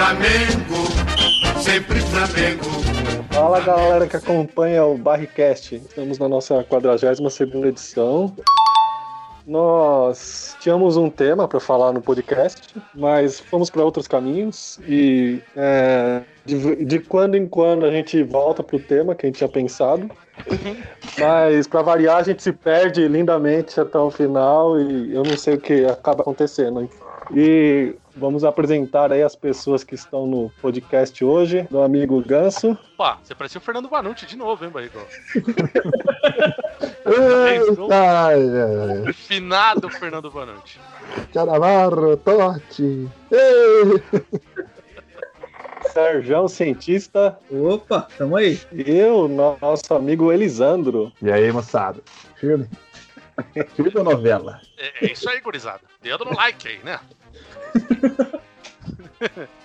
Flamengo, sempre Flamengo. Fala galera que acompanha o Barricast. Estamos na nossa 42 edição. Nós tínhamos um tema para falar no podcast, mas fomos para outros caminhos e é, de, de, quando em quando a gente volta pro tema que a gente tinha pensado. Mas para variar a gente se perde lindamente até o final e eu não sei o que acaba acontecendo. E vamos apresentar aí as pessoas que estão no podcast hoje. Do amigo Ganso. Opa, você parecia o Fernando Vanucci de novo, hein, Barrigol? Finado Fernando Vanucci. Canavarro, Totti. Sérgio Cientista. Opa, tamo aí. E eu, nosso amigo Elisandro. E aí, moçada? Filme? Filme ou novela? É, é isso aí, gurizada. Dedo no like aí, né?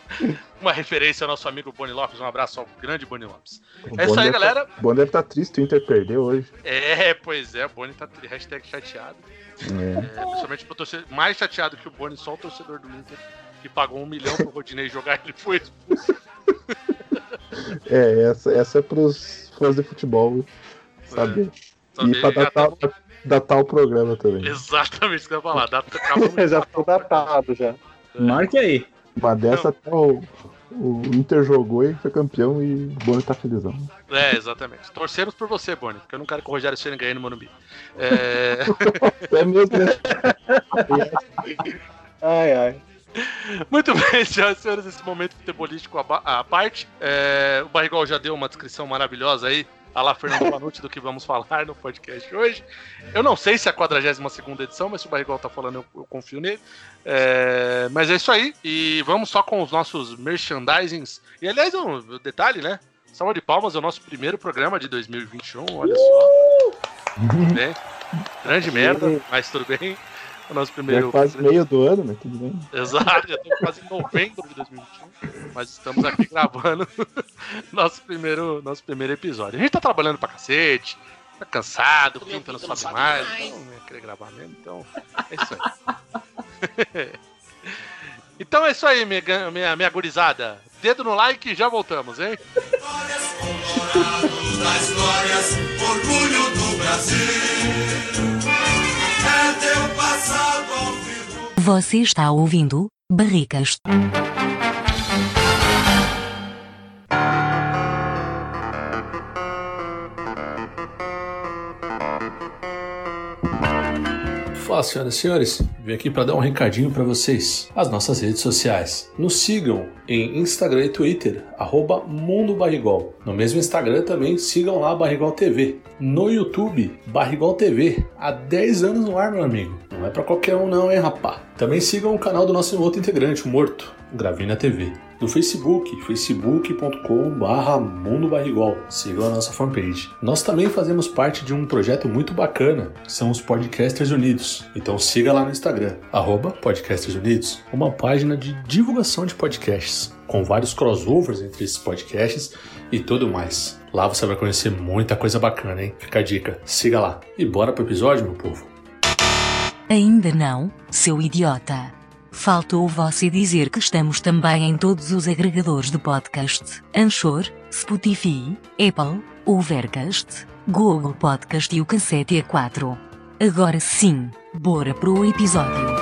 Uma referência ao nosso amigo Boni Lopes. Um abraço ao grande Boni Lopes. O é isso aí, galera. Tá, o Boni deve estar tá triste, o Inter perdeu hoje. É, pois é, o Boni tá hashtag chateado. É. É, principalmente pro torcedor, mais chateado que o Boni, só o torcedor do Inter, que pagou um milhão pro Rodinei jogar ele foi expulso. É, essa, essa é pros fãs de futebol saber. É, e pra datar, tá... datar o programa também. Exatamente isso que eu ia falar. Data, já tô datado já. Marque aí. Uma dessa até o, o Inter jogou e foi campeão e o Boni tá felizão. É, exatamente. Torcemos por você, Boni, porque eu não quero que o Rogério Ceni ganhe no Morumbi. É... é mesmo, né? ai, ai. Muito bem, senhoras e senhores, esse momento futebolístico à parte. É, o Barrigol já deu uma descrição maravilhosa aí, a lá Fernando Panucci, do que vamos falar no podcast hoje. Eu não sei se é a 42 edição, mas se o Barrigol tá falando, eu, eu confio nele. É, mas é isso aí, e vamos só com os nossos merchandisings. E aliás, um detalhe, né? Salva de palmas, é o nosso primeiro programa de 2021, olha só. bem, grande merda, mas tudo bem. O nosso primeiro. É quase meio do ano, mas tudo bem. Exato, já estamos quase em novembro de 2021. Mas estamos aqui gravando nosso primeiro, nosso primeiro episódio. A gente tá trabalhando pra cacete, tá cansado, o Pinta não sabe mais, mais, então não ia querer gravar mesmo, então é isso aí. então é isso aí, minha, minha, minha gurizada. Dedo no like e já voltamos, hein? Glórias, das glórias, orgulho do Brasil. Você está ouvindo Barricas. Senhoras e senhores, vim aqui para dar um recadinho para vocês. As nossas redes sociais. Nos sigam em Instagram e Twitter, arroba Mundo Barrigol. No mesmo Instagram também sigam lá Barrigol TV. No YouTube, Barrigol TV. Há 10 anos no ar, meu amigo. Não é para qualquer um não, hein, rapá. Também sigam o canal do nosso outro integrante, o Morto, Gravina TV no Facebook, facebook.com.br Mundo Barrigol. Sigam a nossa fanpage. Nós também fazemos parte de um projeto muito bacana, que são os Podcasters Unidos. Então siga lá no Instagram, arroba Podcasters Unidos, uma página de divulgação de podcasts, com vários crossovers entre esses podcasts e tudo mais. Lá você vai conhecer muita coisa bacana, hein? Fica a dica, siga lá. E bora pro episódio, meu povo. Ainda não, seu idiota. Faltou você dizer que estamos também em todos os agregadores de podcast: Anchor, Spotify, Apple, Overcast, Google Podcast e o Cassete A4. Agora sim, bora pro episódio.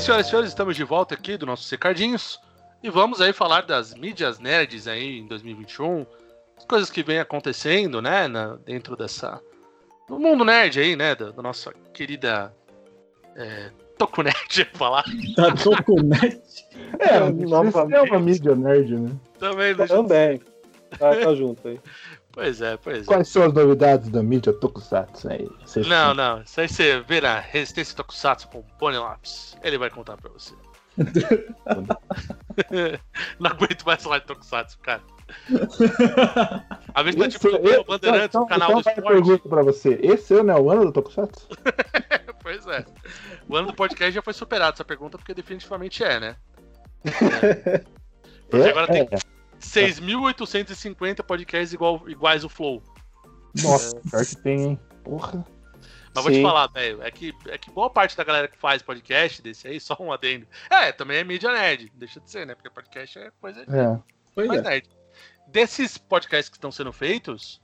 Bem, senhoras e senhores, estamos de volta aqui do nosso Secardinhos e vamos aí falar das mídias nerds aí em 2021, as coisas que vem acontecendo, né, na, dentro dessa no mundo nerd aí, né, da, da nossa querida é, Tokunet, falar. Da Tokunet? é, é uma mídia nerd, né? Também, deixa... Também. Tá, tá junto aí. Pois é, pois é. Quais são as novidades da mídia Tokusatsu aí? Cês não, não. Isso aí você vê na Resistência Tokusatsu com o Pony Lápis. Ele vai contar pra você. não aguento mais falar de Tokusatsu, cara. A vez tá tipo o Bandeirantes, então, o canal então do esporte. pergunta pra você. Esse é o Ano do Tokusatsu? pois é. O ano do podcast já foi superado essa pergunta, porque definitivamente é, né? É, agora tem- é. 6.850 podcasts igual, iguais o Flow. Nossa, pior que tem, hein? Porra. Mas vou te Sim. falar, velho, é que, é que boa parte da galera que faz podcast desse aí, só um adendo. É, também é mídia nerd, deixa de ser, né? Porque podcast é coisa de É. Pois mais é. nerd. Desses podcasts que estão sendo feitos,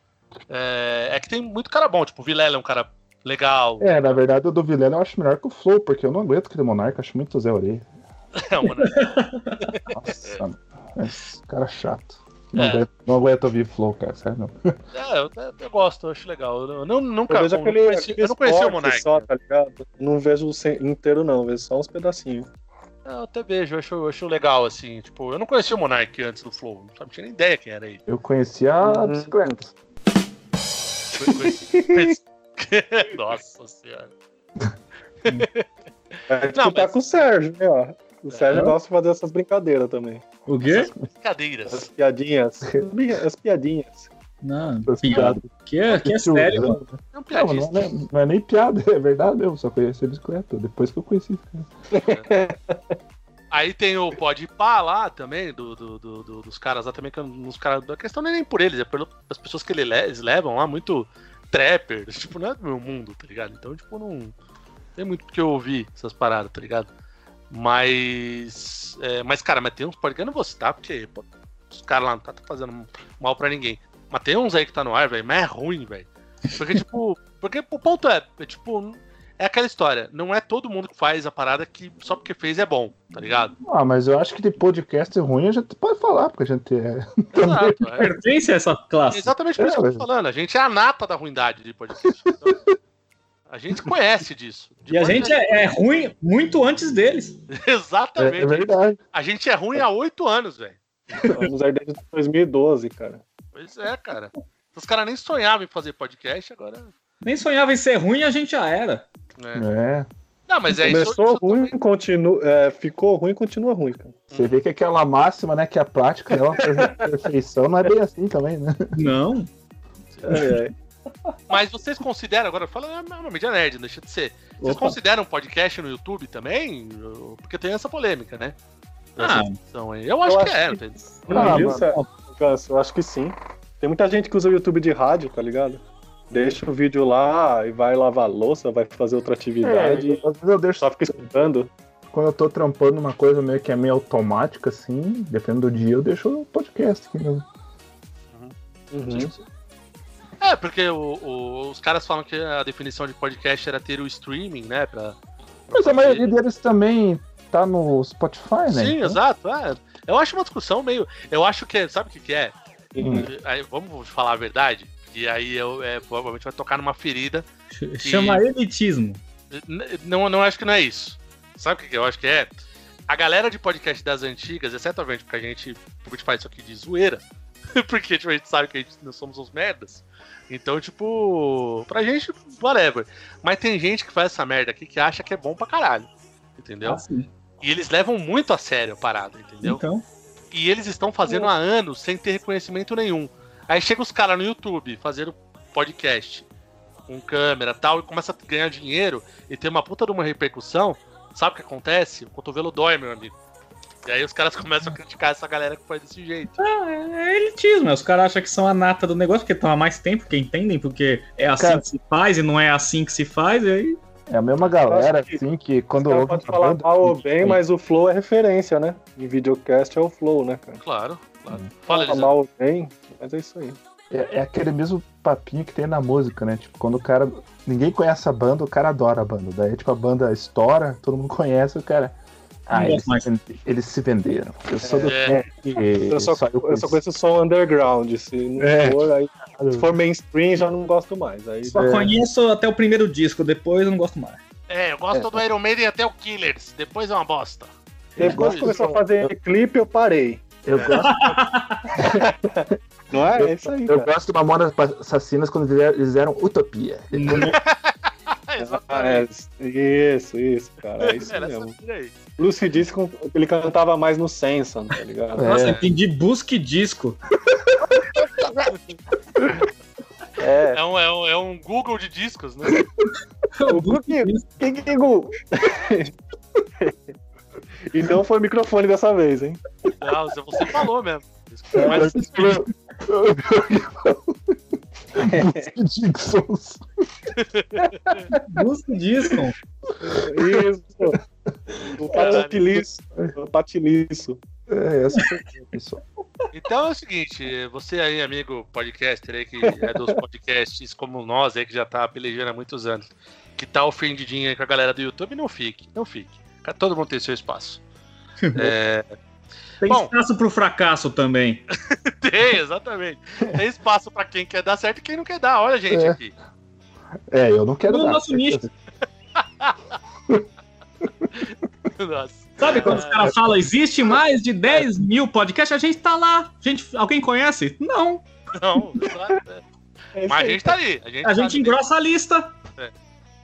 é, é que tem muito cara bom, tipo, o Vilela é um cara legal. É, na verdade, o do Vilela eu acho melhor que o Flow, porque eu não aguento aquele monarca, acho muito Zé Orelha. É, mano, Nossa, cara chato. Não, É. aguento, não aguento ouvir Flow, cara, sério não. é, eu, eu gosto, eu acho legal. Eu não, nunca Eu vejo eu aquele, não conheci, eu não conheci o Monark. só, tá ligado? Não vejo inteiro, não, vejo só uns pedacinhos. É, Eu até vejo, eu acho, eu acho legal, assim. Tipo, eu não conhecia o Monark antes do Flow, não tinha nem ideia quem era ele. Eu conheci a Uhum. bicicleta. Conheci- Nossa senhora. É tipo, Não, tá mas- com o Sérgio, né, ó. O Sérgio É. gosta de fazer essas brincadeiras também. O quê? As Brincadeiras. piadinhas. As piadinhas. Não, As piada. Que é, que é sério, mano. É um Não, piadista. não, é, não é nem piada, é verdade mesmo, só conheci a bicicleta, depois que eu conheci. Aí tem o Pode Pá lá também, do, do- do- do- dos caras lá também, que os caras. A questão não é nem por eles, é pelas pessoas que ele le- eles levam lá, muito trapper. Tipo, não é do meu mundo, tá ligado? Então, tipo, não tem muito porque eu ouvir essas paradas, tá ligado? Mas. é, mas, cara, mas tem uns podcasts, eu não vou citar, porque pô, os caras lá não tá fazendo mal pra ninguém. Mas tem uns aí que tá no ar, velho, mas é ruim, velho. Porque, tipo. Porque o ponto é, é, tipo. É aquela história, não é todo mundo que faz a parada que só porque fez é bom, tá ligado? Ah, mas eu acho que de podcast ruim a gente pode falar, porque a gente é. Exato, é. Pertence a essa classe. Exatamente por isso que eu tô É, falando. A gente é a nata da ruindade de podcast. Então, a gente conhece disso. De E a podcast. gente é, é ruim muito antes deles. É, Exatamente. é verdade. A gente é ruim há oito anos, velho. Vamos aí desde 2012, cara. Pois é, cara. Os caras nem sonhavam em fazer podcast, agora. Nem sonhava em ser ruim, a gente já era. né? É. Não, mas é isso. Começou isso ruim, também- continua, é, ficou ruim, continua ruim, cara. Você vê que aquela máxima, né, que a prática é uma perfeição, não é bem assim também, né? Não. É, é. Mas vocês consideram, agora fala, é uma mídia nerd, não deixa de ser. Vocês Opa. consideram podcast no YouTube também? Porque tem essa polêmica, né? Ah. Aí. Eu acho Eu que acho é. que- não Ah, viu? mano, Ganso, eu acho que sim. Tem muita gente que usa o YouTube de rádio, tá ligado? Deixa o vídeo lá e vai lavar louça, vai fazer outra atividade. É, às vezes eu deixo Só fica escutando. quando eu tô trampando uma coisa meio que é meio automática, assim, dependendo do dia, eu deixo o podcast aqui mesmo. Uhum. É, porque o- o- os caras falam que a definição de podcast era ter o streaming, né? Pra, pra Mas a maioria deles também tá no Spotify, né? Sim, Então, exato. é. Eu acho uma discussão meio. Eu acho que. Sabe o que, que é? Hum. Aí, vamos falar a verdade. E aí eu é, provavelmente vai tocar numa ferida. Ch- Chama elitismo. Não, não acho que não é isso. Sabe o que, que eu acho que é? A galera de podcast das antigas, exceto a gente, porque a gente, a gente faz isso aqui de zoeira. porque tipo, a gente sabe que a gente, nós somos uns merdas. Então, tipo, pra gente, whatever. Mas tem gente que faz essa merda aqui que acha que é bom pra caralho. Entendeu? Ah. E eles levam muito a sério a parada, entendeu? Então, E eles estão fazendo há anos sem ter reconhecimento nenhum. Aí chega os caras no YouTube fazendo podcast com câmera e tal, e começa a ganhar dinheiro e ter uma puta de uma repercussão. Sabe o que acontece? O cotovelo dói, meu amigo. E aí os caras começam a criticar essa galera que faz desse jeito. ah, é é elitismo. Os caras acham que são a nata do negócio, porque estão há mais tempo, que entendem, porque é assim Cara- que se faz e não é assim que se faz, e aí. É a mesma galera, que assim, que quando ouve podem uma falar banda, mal ou bem, mas o Flow é referência, né? Em videocast é o Flow, né, cara? Claro, claro. Fala, Fala Elisandro. mal ou bem, mas é isso aí. É, é aquele mesmo papinho que tem na música, né? Tipo, quando o cara. Ninguém conhece a banda, o cara adora a banda. Daí, tipo, a banda estoura, todo mundo conhece, o cara. Ah, Não eles, eles se venderam. Eu sou do É. que Eu só, saiu com eu só conheço o som underground. Se não É. for, aí, se for mainstream, já não gosto mais. Aí, Só É. conheço até o primeiro disco, depois eu não gosto mais. É, eu gosto do Iron Maiden até o Killers. Depois é uma bosta. depois que começou a fazer clipe, eu parei. Eu gosto, Não é? É isso aí, eu cara. gosto de Mamonas Assassinas quando fizeram Utopia. É, Ah, exatamente. é, isso, isso, cara. É isso Era mesmo. Lucy disse que ele cantava mais no Senson, tá ligado? É. Nossa, entendi busque disco. É. É um, é, um, é um Google de discos, né? O quem que é? E não foi o microfone dessa vez, hein? Não, você- você falou mesmo. Mas- Dixons. Busca disso. Isso. O patiliço. O patiliço. É, essa foi a pessoal. Então é o seguinte, você aí, amigo podcaster aí, que é dos podcasts como nós aí, que já tá pelejando há muitos anos, que tá ofendidinho aí com a galera do YouTube, não fique, não fique. Todo mundo tem seu espaço. É, Tem Bom. espaço pro fracasso também. tem, exatamente. Tem espaço pra quem quer dar certo e quem não quer dar. Olha a gente É. aqui. É, eu não quero No dar. nosso nicho. Nossa. Sabe quando os caras falam, existe mais de 10 mil podcasts? A gente tá lá. Gente, alguém conhece? Não. Não, exato, é. Mas a gente tá ali. A gente, A tá gente engrossa a lista.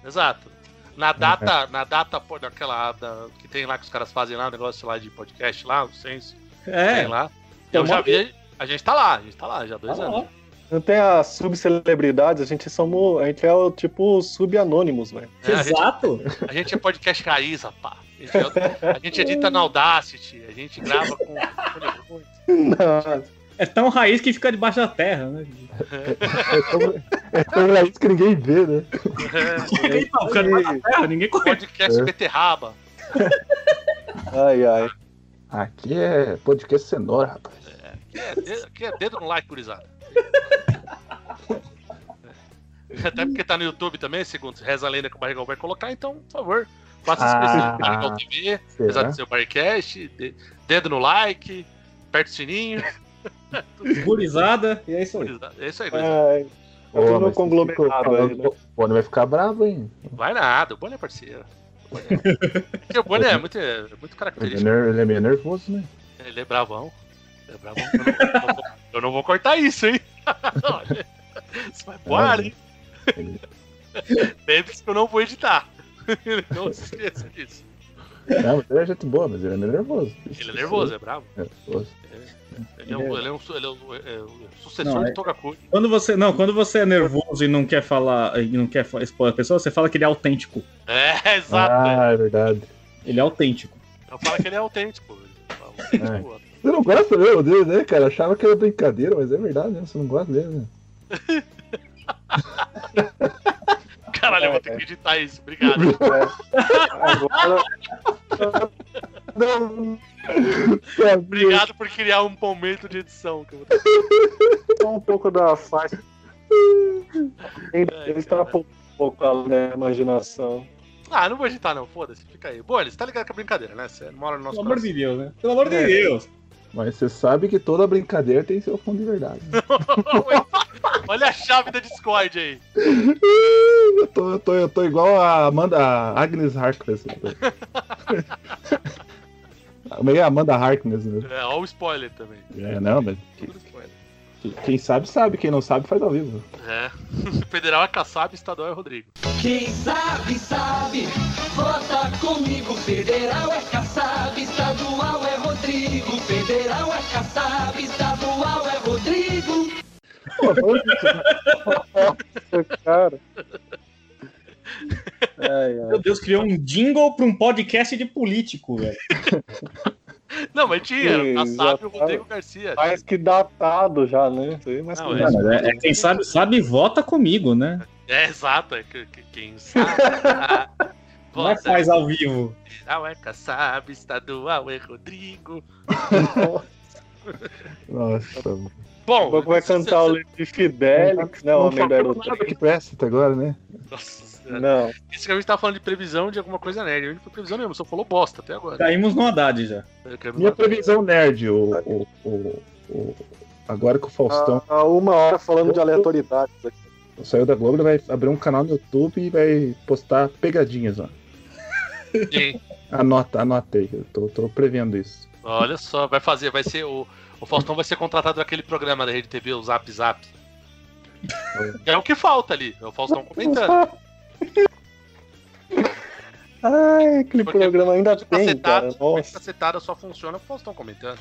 Exato. Na data, na data, pô, daquela da- que tem lá que os caras fazem lá, o negócio lá de podcast lá, o Senso, É. tem lá. Eu já vi, a gente tá lá, a gente tá lá já há dois Tá anos. lá. Não tem as subcelebridades, a gente somos. A gente é o tipo subanônimos, velho. É, a, gente, Exato. a gente é podcast raiz, rapá. A gente, é- a gente edita na Audacity, a gente grava com. com- Não, É tão raiz que fica debaixo da terra, né? É tão, é tão raiz que ninguém vê, né? Então, fica debaixo da terra, ninguém conhece. podcast É. beterraba. Ai, ai. Aqui é podcast cenoura, rapaz. Aqui é, dedo, aqui é dedo no like, gurizada. Até porque tá no YouTube também, segundo Reza a Lenda que o Barrigão vai colocar, então, por favor, faça Ah. inscrição no Barrigão TV, apesar Será? de ser o Barricast, de- dedo no like, aperta o sininho. Gurizada. E é isso aí. gurizada. É isso aí, gurizada. ai. Tá Ô, tudo mas conglomerado aí, né? O Boni vai ficar bravo, hein? Vai nada, o Bonnie é parceiro. O Bonnie é- Porque o Bonnie é muito, é muito Ele é, característico. ele é meio nervoso, né? Ele é bravão. Ele é bravão. Eu não, eu não vou- eu não vou cortar isso, hein? Isso vai pro ar, hein? Ele- Lembre-se que eu não vou editar. Não se esqueça disso. Não, mas ele é gente boa, mas ele é meio nervoso. Ele é nervoso, é bravo. É nervoso. Ele é, um, ele é um su- ele é um- é o sucessor Não, é- de Togakuri. Quando você, não, quando você é nervoso e não quer falar, e não quer expor a pessoa, você fala que ele é autêntico. É, exato. é. Ah, é verdade. Ele é autêntico. Eu falo que ele é autêntico. Ele fala autêntico. Você não gosta mesmo dele, né, cara? Achava que era brincadeira, mas é verdade, né? Você não gosta dele, né? Caralho, eu vou ter que editar isso. Obrigado. Agora. Não, Obrigado por criar um momento de edição. Que eu vou ter. só um pouco da faixa. Ele, Ai, ele extrapolou um pouco a né, imaginação. Ah, não vou editar, não. Foda-se. Fica aí. Bom, você tá ligado que é brincadeira, né? Você mora no nosso Pelo amor coração. de Deus, né? Pelo amor de É. Deus. Mas você sabe que toda brincadeira tem seu fundo de verdade. Olha a chave da Discord aí. eu, tô, eu, tô, eu tô igual a Amanda a Agnes Harkness. Meio Amanda Harkness, né? É, ó o spoiler também. É, não, mas Tudo spoiler. que- quem sabe, sabe. Quem não sabe, faz ao vivo. É. Federal é Kassab, estadual é Rodrigo. Quem sabe, sabe, vota comigo. Federal é Kassab, estadual é Rodrigo. Federal é Kassab, estadual é Rodrigo. Cara. Ai, ai. Meu Deus, criou um jingle pra um podcast de político, velho. Não, mas tinha, era o Sim, Kassab e o já tá. Rodrigo Garcia. Mais que datado já, né? Aí, mas Não, que é. é- é quem sabe, sabe, vota comigo, né? É, exato. É, que- que- quem sabe. ah, Não é faz ao vivo. Federal é Kassab, estadual é Rodrigo. Nossa, mano. Bom, vai cantar o livro de Fidelix, né? O Homem da né? Nossa senhora. Não. Isso que a gente tava falando de previsão de alguma coisa nerd. A gente não foi previsão nenhuma, só falou bosta até agora. Caímos no Haddad já. Quero- Minha previsão nerd, o, o, o, o- agora que o Faustão Há uma hora falando de aleatoriedades aqui. saiu da Globo, ele vai abrir um canal no YouTube e vai postar pegadinhas, ó. Sim. Anota, anotei, eu tô, tô prevendo isso. Olha só, vai fazer, vai ser o. O Faustão vai ser contratado naquele programa da Rede TV, o Zap Zap. É o que falta ali, é o Faustão comentando. Ai, aquele Porque programa ainda tem, cara. cacetada, de Nossa. cacetada só funciona o Faustão comentando.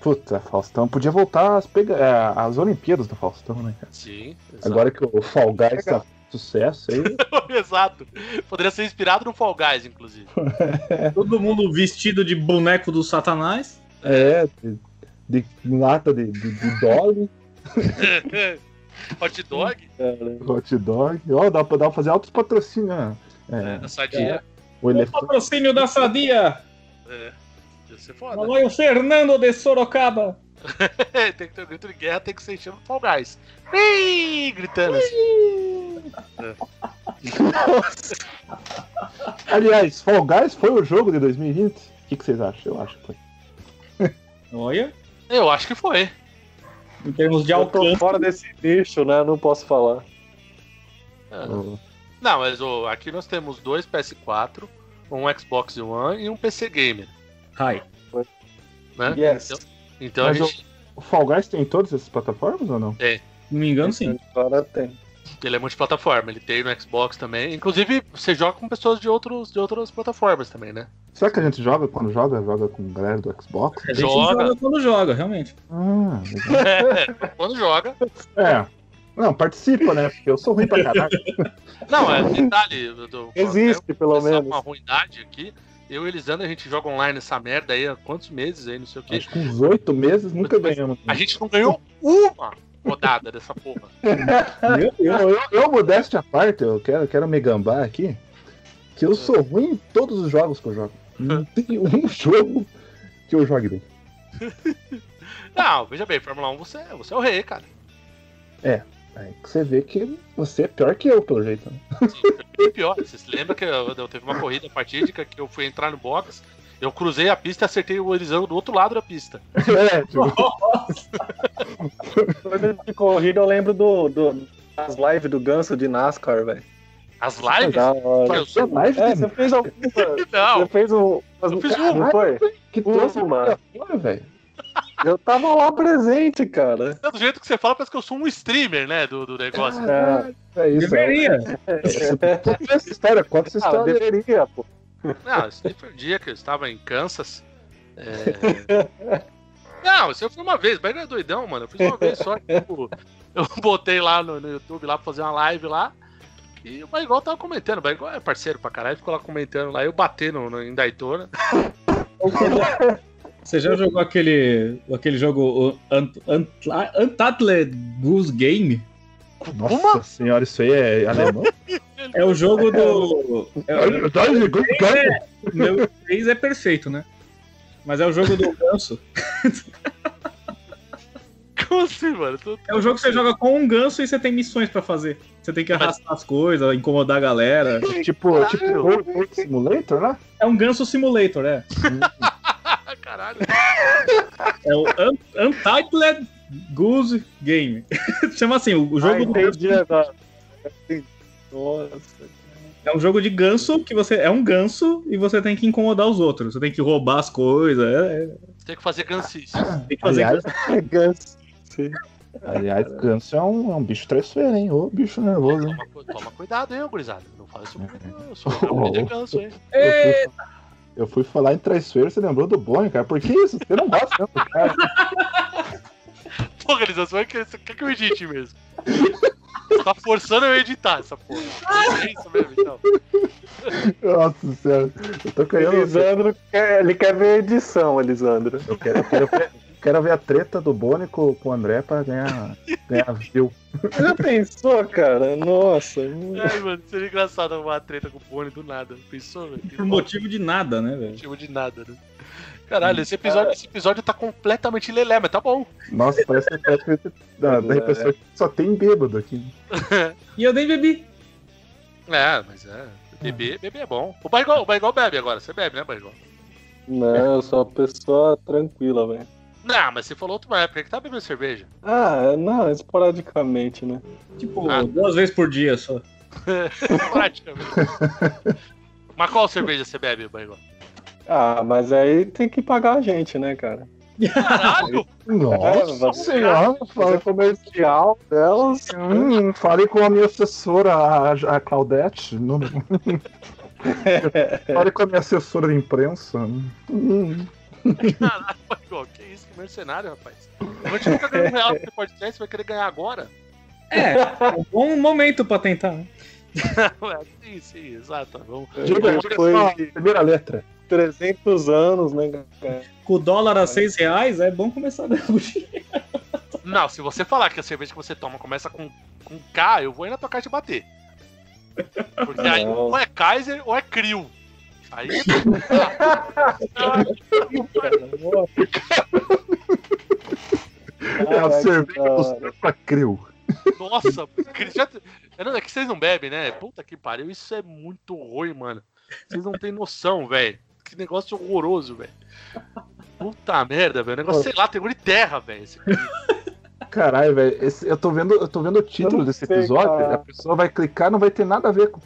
Puta, Faustão, podia voltar às, pega... é, às Olimpíadas do Faustão, né, cara? Sim. exato. Agora que o Fall Guys tá sucesso aí. Exato. Poderia ser inspirado no Fall Guys, inclusive. Todo mundo vestido de boneco do Satanás. É, de, de lata de, de, de dog, Hot Dog, hot dog. Ó, dá, pra, dá pra fazer altos patrocínios, né? É, a Sadia. o O elefante. patrocínio da Sadia. É. Ia ser foda. Falou o Fernando de Sorocaba. tem que ter um grito de guerra, tem que ser chama Fall Guys. Ih, gritando assim. Aliás, Fall Guys foi o jogo de 2020? O que, que vocês acham? Eu acho que foi. Olha, Eu acho que foi. Em termos de Eu tô alcance. fora desse nicho, né? Não posso falar. É. O- Não, mas ô, aqui nós temos dois PS4, um Xbox One e um PC Gamer. Hi. Né? Yes. Então, então a Mas gente. O Fall Guys tem em todas essas plataformas ou não? Se não me engano, sim. Agora tem. Ele é multiplataforma, ele tem no Xbox também. Inclusive, você joga com pessoas de, outros, de outras plataformas também, né? Será que a gente joga quando joga? Joga com galera do Xbox? A gente Joga. joga quando joga, realmente. Ah, legal. Quando joga. É. Não, participa, né? Porque eu sou ruim pra caralho. Não, é detalhe. Existe, pelo começar menos. uma ruindade aqui. Eu e Elisandro, a gente joga online essa merda aí há quantos meses aí, não sei o quê. Acho que uns oito meses nunca ganhamos. A gente não ganhou uma rodada dessa porra. Eu, eu, eu, eu, modéstia à parte, eu quero, quero me gambar aqui, que eu sou ruim em todos os jogos que eu jogo. Não tem um jogo que eu jogue bem. Não, veja bem, Fórmula 1 você, você é o rei, cara. Aí que você vê que você é pior que eu, pelo jeito. né? E pior, você se lembra que eu, eu teve uma corrida fatídica que eu fui entrar no box, eu cruzei a pista e acertei o Elisandro do outro lado da pista. É, tipo, Coisa de corrida, eu lembro do, do, das lives do Ganso de NASCAR, velho. As lives? Da hora. Eu sou- live É, você fez alguma. Não, Você fez um. Eu fiz uma. Não foi? que trouxe uma. fora, velho. Eu tava lá presente, cara. do jeito que você fala, parece que eu sou um streamer, né, do, do negócio. É, É isso. Deveria. Conta essa história, conta essa ah, história. deveria, pô. Não, esse foi um dia que eu estava em Kansas. É... Não, isso foi uma vez, mas é doidão, mano. Eu fiz uma vez só. Tipo, eu botei lá no, no YouTube lá pra fazer uma live lá. E o Baigol tava comentando. O Baigol é parceiro pra caralho, ficou lá comentando lá. Eu bati no, em Daytona. Você já jogou aquele, aquele jogo o Ant- Ant- Untitled Goose Game? Nossa senhora, isso aí é alemão? É o jogo do. É, o meu inglês é perfeito, né? Mas é o jogo do ganso. Como assim, mano? Tô- É o jogo que você joga com um ganso e você tem missões pra fazer. Você tem que arrastar as coisas, incomodar a galera. Tipo, tipo Road Road Simulator, né? É um ganso simulator, é. Caralho. É o Un- Untitled Goose Game. Chama assim, o o Ah, jogo do entendi. Nossa. É um jogo de ganso que você. É um ganso e você tem que incomodar os outros. Você tem que roubar as coisas. é- é- Tem que fazer gansice. tem que fazer Aliás, Ganso. Sim. aliás, ganso é um, é um bicho traiçoeiro, hein? Ô, bicho nervoso, hein? Toma, toma cuidado, hein, gurizada. Não fala isso comigo. Eu sou de ganso, hein? Eu fui, eu fui falar em traiçoeiro, você lembrou do Boni, cara. Por que isso? Você não gosta mesmo, cara. Porra, Elisandro, você quer, quer que eu edite mesmo? Você tá forçando eu editar essa porra. É isso mesmo, então. Nossa senhora. Eu tô querendo. Elisandro, quer, ele quer ver a edição, Elisandro. Eu quero, eu quero, ver, quero ver a treta do Boni com, com o André pra ganhar, ganhar view. Já pensou, cara? Nossa. Ai, mano, seria engraçado uma treta com o Boni do nada. Pensou, velho? por motivo de nada, né, velho? Motivo de nada, né? Caralho, esse episódio, esse episódio tá completamente lelé, mas tá bom. Nossa, parece que que da, da pessoa que só tem bêbado aqui. E eu nem bebi. É, mas é. Beber, beber é bom. O Baigol, o Baigol bebe agora. Você bebe, né, Baigol? Não, eu sou uma pessoa tranquila, velho. Não, mas você falou outra época que tá bebendo cerveja. Ah, não, esporadicamente, né? Tipo, Ah. duas vezes por dia só. Praticamente. mas qual cerveja você bebe, Baigol? Ah, mas aí tem que pagar a gente, né, cara? Caralho! Nossa senhora, fala, comercial delas. hum, falei com a minha assessora, a, Claudete. Não... falei com a minha assessora de imprensa. Hum. Caralho, que mercenário, rapaz. A gente nunca ganhou um real nesse podcast, você vai querer ganhar agora? É, é um bom momento pra tentar. Ué, sim, sim, exato. Vamos... Diga só a Foi primeira letra. 300 anos, né, cara? Com o dólar a 6 reais, é bom começar a dinheiro. Não, se você falar que a cerveja que você toma começa com, com K, eu vou aí na tua casa te bater. Porque aí Não. ou é Kaiser ou é Krill. Aí. É a cerveja da do hora. Santa Creu. Nossa, já... é, não, é que vocês não bebem, né? Puta que pariu, isso é muito ruim, mano. Vocês não têm noção, velho. Que negócio horroroso, velho. Puta merda, velho. O negócio, sei lá, tem de terra, velho. Caralho, velho. Eu tô vendo, eu tô vendo o título desse episódio. cara. A pessoa vai clicar, não vai ter nada a ver com.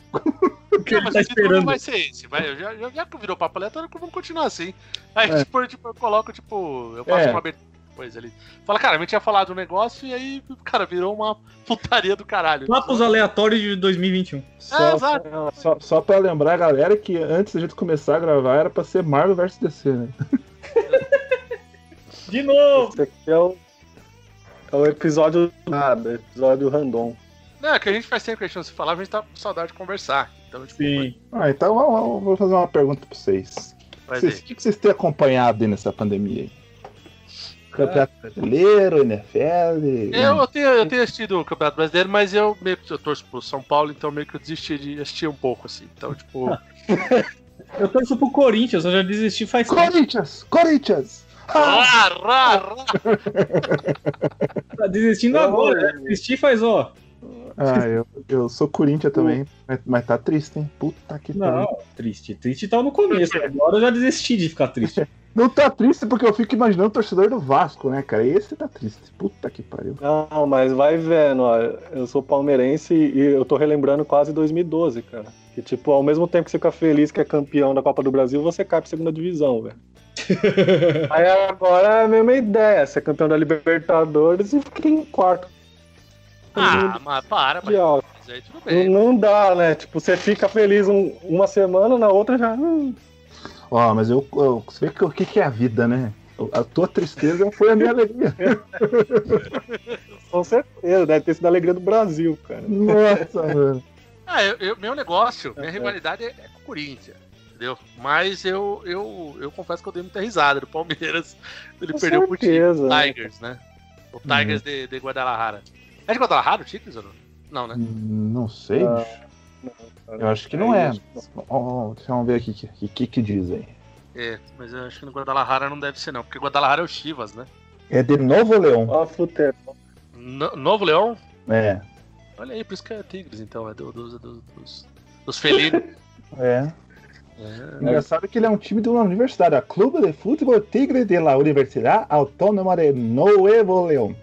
O que Não, ele mas tá esperando? vai ser esse. Vai, eu já, já, já que virou papo aleatório, vamos continuar assim. Aí, É. tipo, eu, tipo, eu coloco, tipo, eu faço É. uma abertura depois ali. Fala, cara, a gente tinha falado um negócio e aí, cara, virou uma putaria do caralho. Papos aleatórios de 2021. Só, exato. só, só pra lembrar a galera que antes da gente começar a gravar era pra ser Marvel vs DC, né? De novo! Esse aqui é o, é o episódio do nada, episódio random. Não, é que a gente faz tempo que a gente não se falava, a gente tá com saudade de conversar. Então, tipo, Sim. Ah, então vamos- vou fazer uma pergunta pra vocês. Vocês-. O que vocês têm acompanhado aí nessa pandemia aí? Campeonato Brasileiro, NFL. Eu, eu, tenho, eu tenho assistido o Campeonato Brasileiro, mas eu meio que eu torço pro São Paulo, então meio que eu desisti de assistir um pouco, assim. Então, tipo. Eu torço pro Corinthians, eu já desisti faz tempo. Corinthians! Corinthians! Rá, rá, rá. Tá desistindo Eu- agora, já desisti faz, ó. Ah, eu, eu sou Corinthians também, mas, mas tá triste, hein? Puta que pariu. Não, triste. Triste tá no começo. Agora eu já desisti de ficar triste. Não tá triste porque eu fico imaginando o torcedor do Vasco, né, cara? Esse tá triste. Puta que pariu. Não, mas vai vendo, ó. Eu sou palmeirense e eu tô relembrando quase 2012, cara. Que, tipo, ao mesmo tempo que você fica feliz que é campeão da Copa do Brasil, você cai pra segunda divisão, velho. Aí agora é a mesma ideia. Você é campeão da Libertadores e fica em quarto. Ah, mas para, mas aí tudo Não, bem. não dá, né? Tipo, você fica feliz um- uma semana, na outra já. hum, Ó, mas eu, eu- você vê que, o que, que é a vida, né? A tua tristeza foi a minha alegria. com certeza, deve ter sido a alegria do Brasil, cara. Nossa, mano. Ah, eu, eu- meu negócio, minha É. rivalidade é, é com o Corinthians. Entendeu? Mas eu, eu, eu confesso que eu dei muita risada do Palmeiras. Ele Com perdeu pro time, certeza, né? Tigers, né? O Tigers de, de Guadalajara. É de Guadalajara o Tigres ou não? Não, né? Não sei. Ah, eu acho que não é. Ó, ó, deixa eu ver aqui o que, que, que diz aí. É, mas eu acho que no Guadalajara não deve ser não, porque Guadalajara é o Chivas, né? É de Novo Leão. Ó, futebol. No- Novo Leão? É. Olha aí, por isso que é Tigres, então, é do- dos, dos, dos, dos felinos. É. É. Engraçado que ele é um time de uma universidade, a Clube de Futebol Tigre de la Universidad Autônoma de Nuevo León.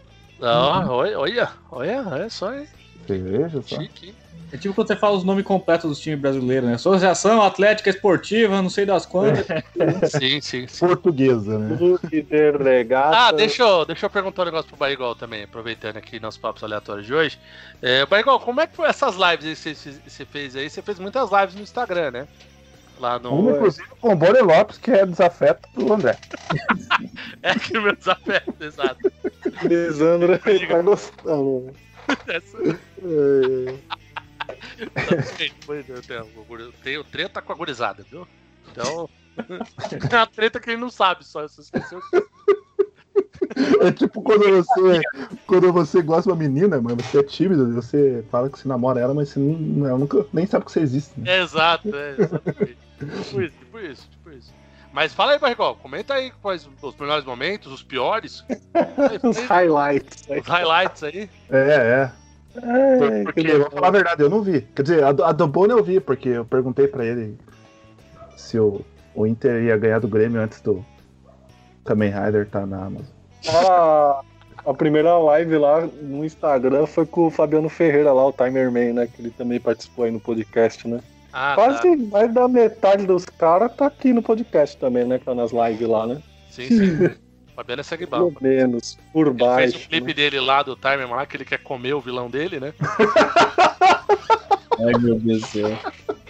Ah, olha, olha, olha, é só, hein? Você veja só. Chique. hein? É tipo quando você fala os nomes completos dos times brasileiros, né? Associação Atlética Esportiva, não sei das quantas. Sim, sim, sim. Portuguesa, né? Ah, deixa eu, deixa eu perguntar um negócio pro Barrigol também, aproveitando aqui nossos papos aleatórios de hoje. É, Barrigol, como é que foi essas lives aí que você, você fez aí? Você fez muitas lives no Instagram, né? Lá no. Inclusive, com o Bore Lopes, que é desafeto do André. É que meu desafeto, exato. Lisandro aí tá gostando. Essa- É. Foi- eu tenho- treta com a gurizada, viu? Então. É uma treta que ele não sabe, só você esqueceu. É tipo quando você, quando você gosta de uma menina, mas você é tímido, você fala que você namora ela, mas você não, ela nunca nem sabe que você existe. Né? É, exato, é, exatamente. Tipo isso, tipo isso, tipo isso. Mas fala aí, Barrigol, comenta aí quais os melhores momentos, os piores, Os highlights. os highlights aí. É, é. Ai, Porque, que eu vou falar a verdade, eu não vi. Quer dizer, a do, a do Bono eu vi, porque eu perguntei pra ele se o, o Inter ia ganhar do Grêmio antes do Kamen Rider tá na Amazon. A, a primeira live lá no Instagram foi com o Fabiano Ferreira lá, o Timer Man, né? Que ele também participou aí no podcast, né? Ah, Quase tá. mais da metade dos caras tá aqui no podcast também, né? Tá nas lives lá, né? Sim, sim. Fabiano é segue bom. Pelo menos, por Ele fez baixo. o clipe né? dele lá do Timer lá, que ele quer comer o vilão dele, né? Ai, meu Deus do céu.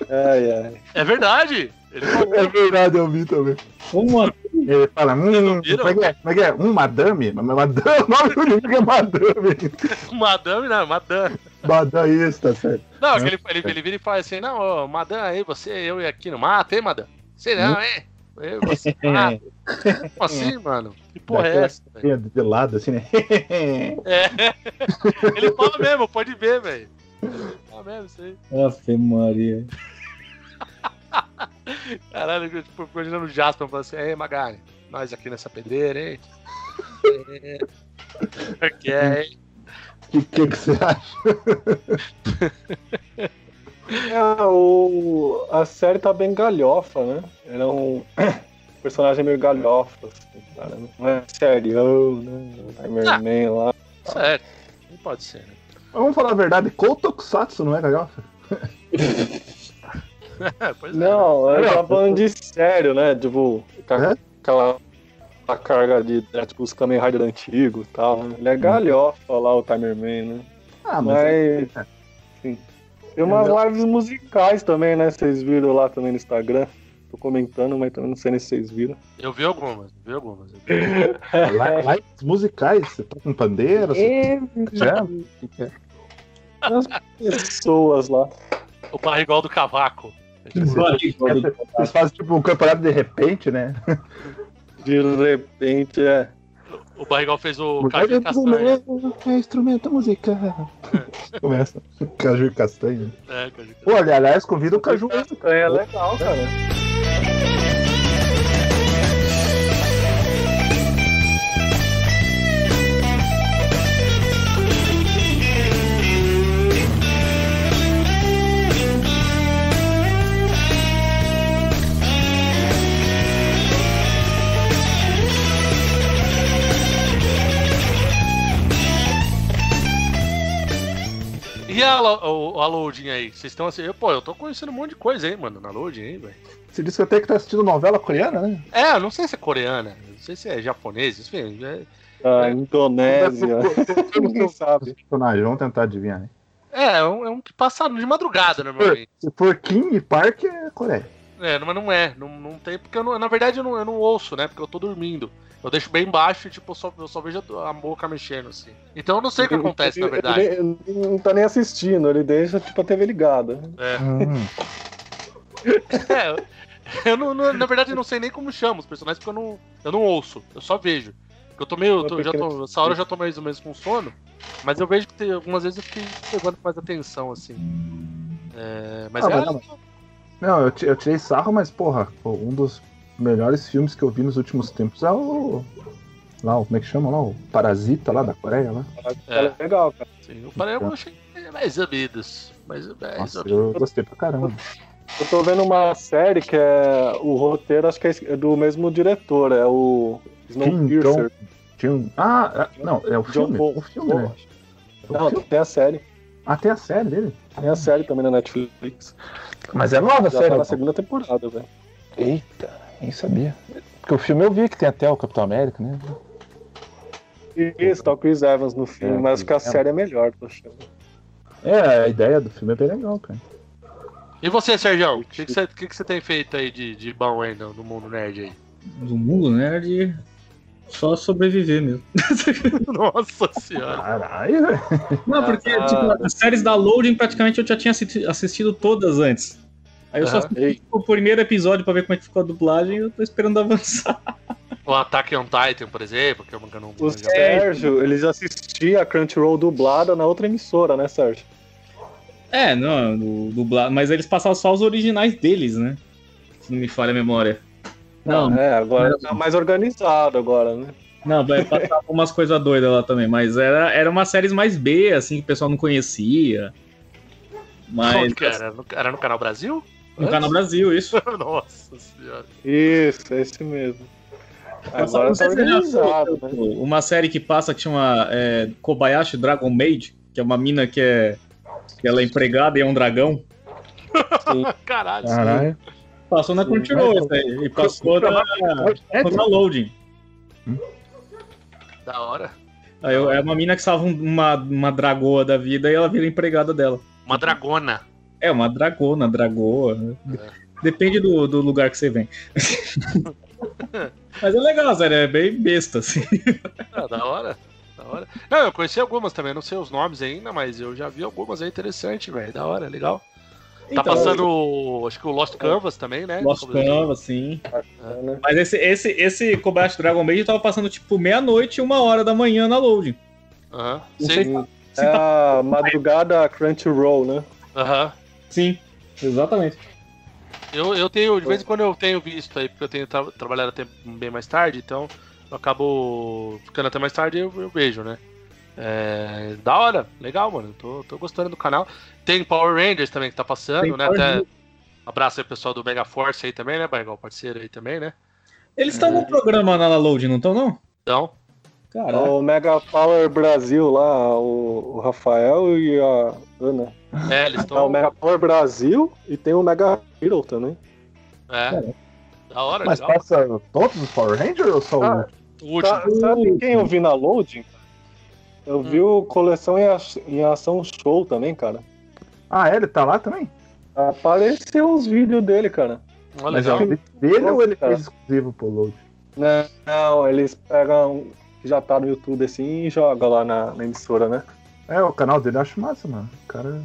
Ai, ai. É verdade! Ele É verdade, eu vi também. Como assim? Ele fala, hum, como é que é? Como é que é? Um madame? Mas Madame, o nome do inimigo é madame. Madame, não, madame. Madame, isso, tá certo. Não, que ele, ele, ele vira e fala assim: Não, ô, madame, aí você, eu e aqui no mato, hein, madame? Sei não, hein? Eu, você, ah, como assim, mano? Que porra é essa? De lado, assim, né? É. Ele fala mesmo, pode ver, velho. Fala mesmo, isso aí. Ave Maria. Caralho, eu, tipo, imaginando o Jasper falando assim: Ei, Magari, nós aqui nessa pedreira, hein? É. Que é, hein? O que, que, que você acha? É, o... A série tá bem galhofa, né? Ele é um personagem meio galhofa, assim, cara. Não é serião, né? Timer Ah. Man lá. Sério, não pode ser, né? Vamos falar a verdade, Kotokusatsu não é galhofa? pois é. Não, eu tava falando de sério, né? Tipo, É? aquela a carga de é, tipo, os Kamen Rider antigos e tal. Né? Ele é galhofa lá, o Timer Man, né? Ah, mas. Mas. Tem umas lives musicais também, né? Vocês viram lá também no Instagram. Tô comentando, mas também não sei nem se vocês viram. Eu vi algumas, vi algumas. eu vi. Li- Lives musicais, você tá com pandeiro? Você... Já? O que que é? As pessoas lá. O barrigol do cavaco. Eles fazem tipo um campeonato de repente, né? De repente, é. O barrigol fez o caju do castanha. Mulher é instrumento musical. Começa. Caju e castanha. É, caju Pô, ali, aliás, convida o Caju. É legal, cara. E a, lo- o- a loading aí? Vocês estão assim. eu- Pô, eu tô conhecendo um monte de coisa aí, mano, na loading aí, velho. Você disse que até que tá assistindo novela coreana, né? É, eu não sei se é coreana, não sei se é japonês, enfim. É, A Indonésia. Ninguém sabe. Personagem, vamos tentar adivinhar, né? é, é um, é um que passa de madrugada normalmente. Se for Kim e Park, é Coreia. É, mas não é, não, não tem, porque eu não- na verdade eu não, eu não ouço, né? Porque eu tô dormindo. Eu deixo bem baixo e, tipo, eu só, eu só vejo a boca mexendo, assim. Então eu não sei o que acontece, na verdade. Ele, ele não tá nem assistindo, ele deixa tipo, a TV ligada. É, Hum. é, eu não, não- na verdade eu não sei nem como chama os personagens, porque eu não, eu não ouço, eu só vejo. Porque eu tô meio. eu tô- já tô, essa hora eu já tô mais ou menos com sono, mas eu vejo que tem, algumas vezes eu fiquei pegando mais atenção, assim. É, mas Ah, é. mas não. Não, eu, ti- eu tirei sarro, mas, porra, um dos melhores filmes que eu vi nos últimos tempos é o. Lá, o- como é que chama lá? O Parasita lá da Coreia lá. É. É legal, cara. Sim, o Pará eu achei mais ou menos. Mais ou menos. Nossa, eu gostei pra caramba. Eu tô vendo uma série que é. O roteiro, acho que é do mesmo diretor, é o Snowpiercer. Um... Ah, é- não, é o John filme. Paul. O filme, né? É Não, tem a série. Ah, tem a série dele. Tem a série também na Netflix. Mas é nova a Já série. tá na pô. segunda temporada, velho. Eita, nem sabia. Porque o filme eu vi que tem até o Capitão América, né? Isso, tá o Chris Evans no filme, É, mas acho que a série é melhor, tô achando. É, a ideia do filme é bem legal, cara. E você, Sérgio? O que, que, você, que, que você tem feito aí de, de bom aí no, no mundo nerd aí? Do mundo nerd, só sobreviver mesmo. Nossa senhora. Caralho. Não, porque Ah, tipo, as séries da Loading praticamente eu já tinha assisti- assistido todas antes. Aí eu só Aham. assisti o primeiro episódio pra ver como é que ficou a dublagem e eu tô esperando avançar. O Attack on Titan, por exemplo, que eu nunca não. O Sérgio, ele já assistia a Crunchyroll dublada na outra emissora, né, Sérgio? É, não, do, dublado, mas eles passavam só os originais deles, né? Se não me falha a memória. Não, É, agora tá mais organizado agora, né? não, vai passar umas coisas doidas lá também, mas era, era umas séries mais B, assim, que o pessoal não conhecia. Mas Onde que era? No- Era no Canal Brasil? No Canal Brasil, isso. Nossa senhora. Isso, é esse mesmo. Agora não tá sei se você já organizado, né? Uma série que passa que chama é, Kobayashi Dragon Maid, que é uma mina que é. que ela é empregada e é um dragão. Caralho. Caralho. Passou na Crunchyroll essa aí. E passou na, na Loading. Da hora. Aí é uma mina que salva um- uma, uma dragoa da vida e ela vira empregada dela. Uma dragona. É, uma dragona, dragoa. né? Depende do, do lugar que você vem. Mas é legal, sério, é bem besta, assim. Ah, da hora. Da hora. Não, eu conheci algumas também, não sei os nomes ainda, mas eu já vi algumas aí interessantes, velho. Da hora, legal. Tá Então, passando, acho que o Lost Canvas também, né? Lost Canvas, sim. É? Mas esse, esse, esse Kobayashi Dragon Maid tava passando tipo meia-noite e uma hora da manhã na loading. Aham. Não Sim. sei Sim. se É tá- a madrugada Crunchyroll, né? Aham. Sim, exatamente. Eu, eu tenho, de vez em quando eu tenho visto aí, porque eu tenho tra- trabalhado até bem mais tarde, então eu acabo ficando até mais tarde e eu, eu vejo, né? É, da hora, legal, mano. Tô, tô gostando do canal. Tem Power Rangers também que tá passando, Tem né? Até abraço aí pro pessoal do Mega Force aí também, né, Bargal? Parceiro aí também, né? Eles estão no programa na loading, não estão, não? Então, Caraca. O Mega Power Brasil lá, o, o Rafael e a Ana. É, eles Tá o estão. Mega Power Brasil e tem o Mega Hero também. É. Da hora, Mas legal. passa todos os Power Rangers ou só Ah, O último. Sa- sabe quem eu vi na loading? Eu vi o Coleção em, Ação Show também, cara. o. Ah, ele tá lá também? Apareceu os vídeos dele, cara. Olha, Mas é legal. o vídeo dele ou ele Cara. fez exclusivo pro Load? Não, não, eles pegam que já tá no YouTube assim e jogam lá na, na emissora, né? É, o canal dele eu acho massa, mano. O cara.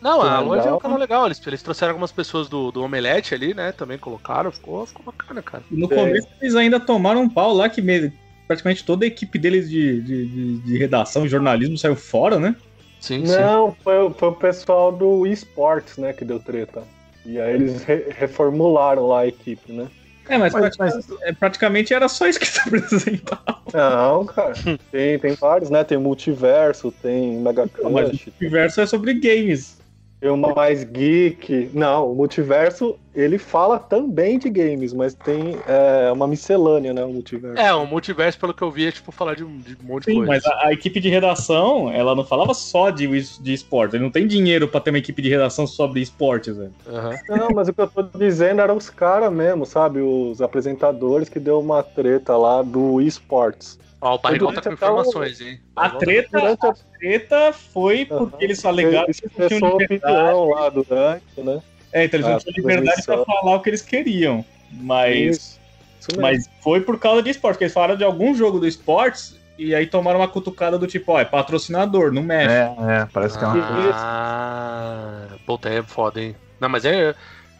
Não, a loja é um canal legal. Eles, eles trouxeram algumas pessoas do, do Omelete ali, né? Também colocaram. Ficou, ficou bacana, cara. No É. começo eles ainda tomaram um pau lá que me- praticamente toda a equipe deles de, de, de- de redação e jornalismo saiu fora, né? Sim, sim. Não, foi, o- foi o pessoal do eSports, né, que deu treta. E aí eles re- reformularam lá a equipe, né? É, mas, Mas- praticamente, é, praticamente era só isso que se apresentava. Não, cara. Tem, tem vários, né? Tem Multiverso, tem Mega Mas Crush, o universo é sobre games. Tem o Mais Geek. Não, o Multiverso, ele fala também de games, mas tem é, uma miscelânea, né, o Multiverso. É, o multiverso, pelo que eu vi, é tipo falar de, um- de um monte de Sim, coisa. mas a, a equipe de redação, ela não falava só de, de esportes. Ele não tem dinheiro pra ter uma equipe de redação sobre esportes, velho. Aham. Não, mas o que eu tô dizendo eram os caras mesmo, sabe? Os apresentadores que deu uma treta lá do eSports. Ó, o Barrigol tá com o- informações, hein? A tá- treta, a treta foi porque eles alegaram que eles não tinham liberdade. lá durante, né? É, então eles não Ah, tinham liberdade pra falar o que eles queriam. Mas, Isso, isso mas foi por causa de esporte, porque eles falaram de algum jogo do esportes e aí tomaram uma cutucada do tipo, ó, é patrocinador, não mexe. É, é, parece que é uma. Ah, puta, é foda, hein? Não, mas é,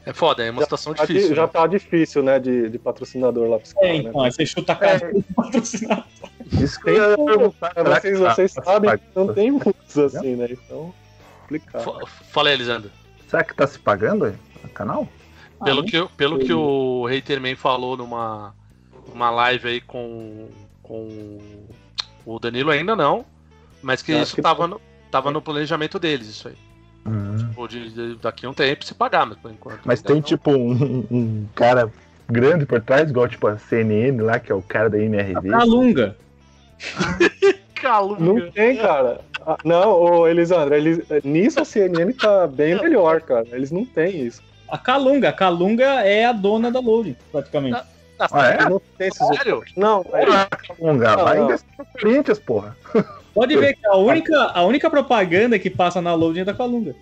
é foda, é uma situação Tá di- difícil. já né? tá difícil, né, de, de patrocinador lá pros É, caras, então, né? aí você chuta a cara do patrocinador. Isso que eu ia perguntar. É, será vocês, que tá- vocês tá sabem que não tem muitos assim, né? Então, complicado. Fa- Fala aí, Elisandro. Será que tá se pagando o canal? Pelo, Ah, que, eu- pelo que o Haterman falou numa, numa live aí com, com o Danilo, ainda não. Mas que Eu isso que tava no, tava no planejamento deles, isso aí. Hum. Ou de, de- daqui a um tempo se pagar, mas por enquanto. Mas tem não. tipo um, um cara grande por trás, igual tipo a CNN lá, que é o cara da MRV. Calunga. Calunga. Não tem, cara. Ah, Não, ô Elisandro, eles, nisso a CNN tá bem melhor, cara. Eles não têm isso. A Calunga. A Calunga é a dona da Loading, praticamente. Ah, Ah, é? Não têm esses. Sério? Não, é- Porra, Calunga, vai Não, investir no Corinthians, porra. Pode ver que a única, a única propaganda que passa na Loading é da Calunga.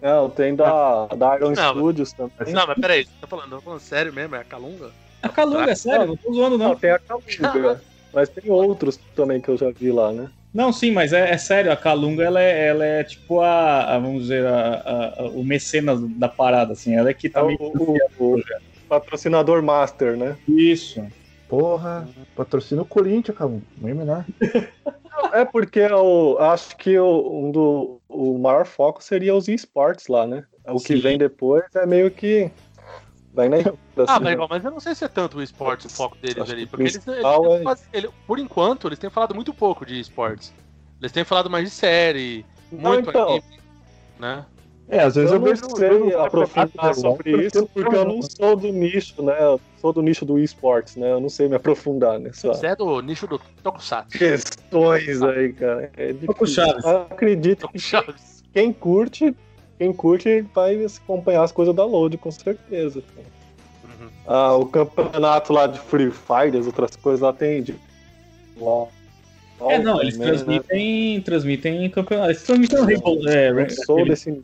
não, tem da, da Iron Não, Studios também. Não, mas peraí, você tá falando, tá falando sério mesmo? É a Calunga? A Calunga, é sério, não tô zoando Não, não. tem a Calunga. Mas tem outros também que eu já vi lá, né? Não, sim, mas é, é sério, a Calunga ela é, ela é tipo a, a, vamos dizer, a, a- a- o mecenas da parada, assim. Ela é que É tá o, meio... o- o patrocinador master, né? Isso. Porra, patrocina o Corinthians, Calunga. Muito melhor. É porque eu acho que o, um do, o maior foco seria os esportes lá, né? O que Sim. vem depois é meio que. Vai na Ah, assim, mas, igual, mas eu não sei se é tanto o esporte o foco deles Acho ali. que Porque eles, eles é- ele- por enquanto, eles têm falado muito pouco de esportes. Eles têm falado mais de série, Não, muito então. anime, né? É, às vezes eu, Eu não sei aprofundar sobre isso, porque eu não sou do nicho, né? Eu sou do nicho do esportes, né? Eu não sei me aprofundar nessa Você é do nicho do Tokusatsu. questões aí, cara. É Toco difícil. Chaves. Eu acredito que quem curte, quem curte vai acompanhar as coisas da Load, com certeza. Uhum. Ah, o campeonato lá de Free Fire, as outras coisas lá tem de. LOL É, não, eles né? transmitem, transmitem campeonato. Eles transmitem o Rainbow, é, Eu Ra- sou aquele desse.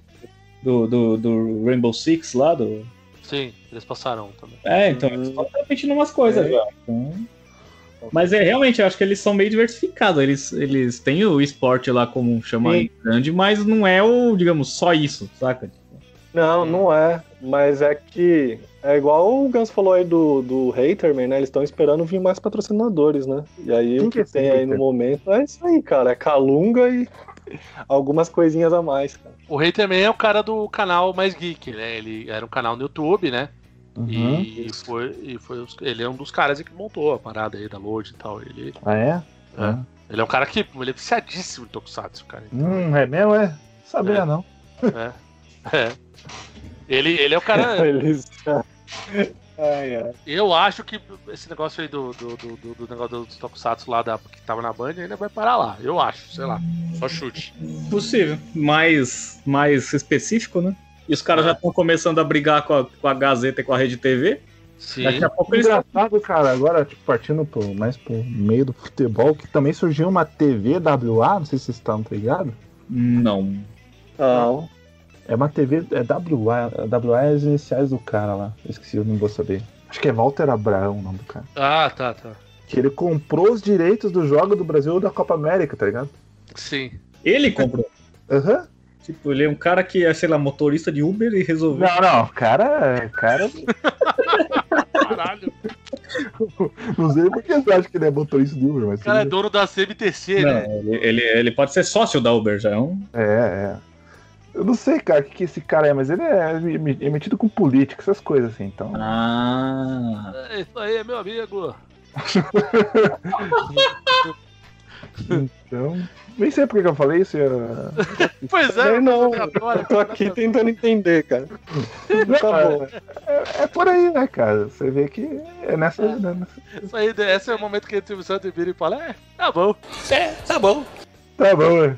do, do, do Rainbow Six lá, do. Sim, eles passaram também. É, então eles estão repetindo umas coisas É. já. Então... Mas é realmente, eu acho que eles são meio diversificados. Eles, eles têm o esporte lá como chama Sim. grande, mas não é o, digamos, só isso, saca? Não, não é. Mas é que é igual o Gans falou aí do, do Haterman, né? Eles estão esperando vir mais patrocinadores, né? E aí Quem o que é que esse tem aí hater? no momento é isso aí, cara. É Calunga e algumas coisinhas a mais, cara. O Rei também é o cara do canal Mais Geek, né? Ele era um canal no YouTube, né? Uhum. E foi, e foi ele é um dos caras que montou a parada aí da Load e tal. Ele, Ah, é? É. ele é um cara que ele é viciadíssimo em Tokusatsu, cara. Hum, é mesmo, é? Sabia É. não. É. Ele, ele é o cara. Ai, ai. Eu acho que esse negócio aí do, do, do, do- do negócio dos Tokusatsu lá da, que tava na Band ainda vai parar lá. Eu acho, sei lá. Só chute. Possível. Mais, mais específico, né? E os caras É. já estão começando a brigar com a, com a Gazeta e com a Rede TV. Sim. Daqui a pouco eles. Engraçado, cara, agora, tipo, partindo pro, mais pro meio do futebol, que também surgiu uma TV WA, não sei se vocês estão ligados. Não. Não. É uma TV, é WA, WA é as iniciais do cara lá. Esqueci, eu não vou saber. Acho que é Walter Abraão o nome do cara. Ah, tá, tá. Que ele comprou os direitos do jogo do Brasil da Copa América, tá ligado? Sim. Ele comprou. Aham. Tipo, ele é um cara que é, sei lá, motorista de Uber e resolveu. Não, não, cara, cara, Caralho. não sei por que você acha que ele é motorista de Uber, mas O cara é dono da CMTC, Não, né? ele, ele, ele pode ser sócio da Uber, já é um. é, é. Eu não sei, cara, o que, que esse cara é, mas ele é é metido com política, essas coisas assim, então. Ah. É, Isso aí é meu amigo. Então. Nem sei por que eu falei isso. eu- Pois é, Também não. agora. Eu tô aqui tentando entender, cara. Tá bom. É, é por aí, né, cara? Você vê que é nessa. né, nessa- Isso aí, esse é o momento que o Silvio Santos vira e fala: É, tá bom. É, tá bom. Tá bom, é.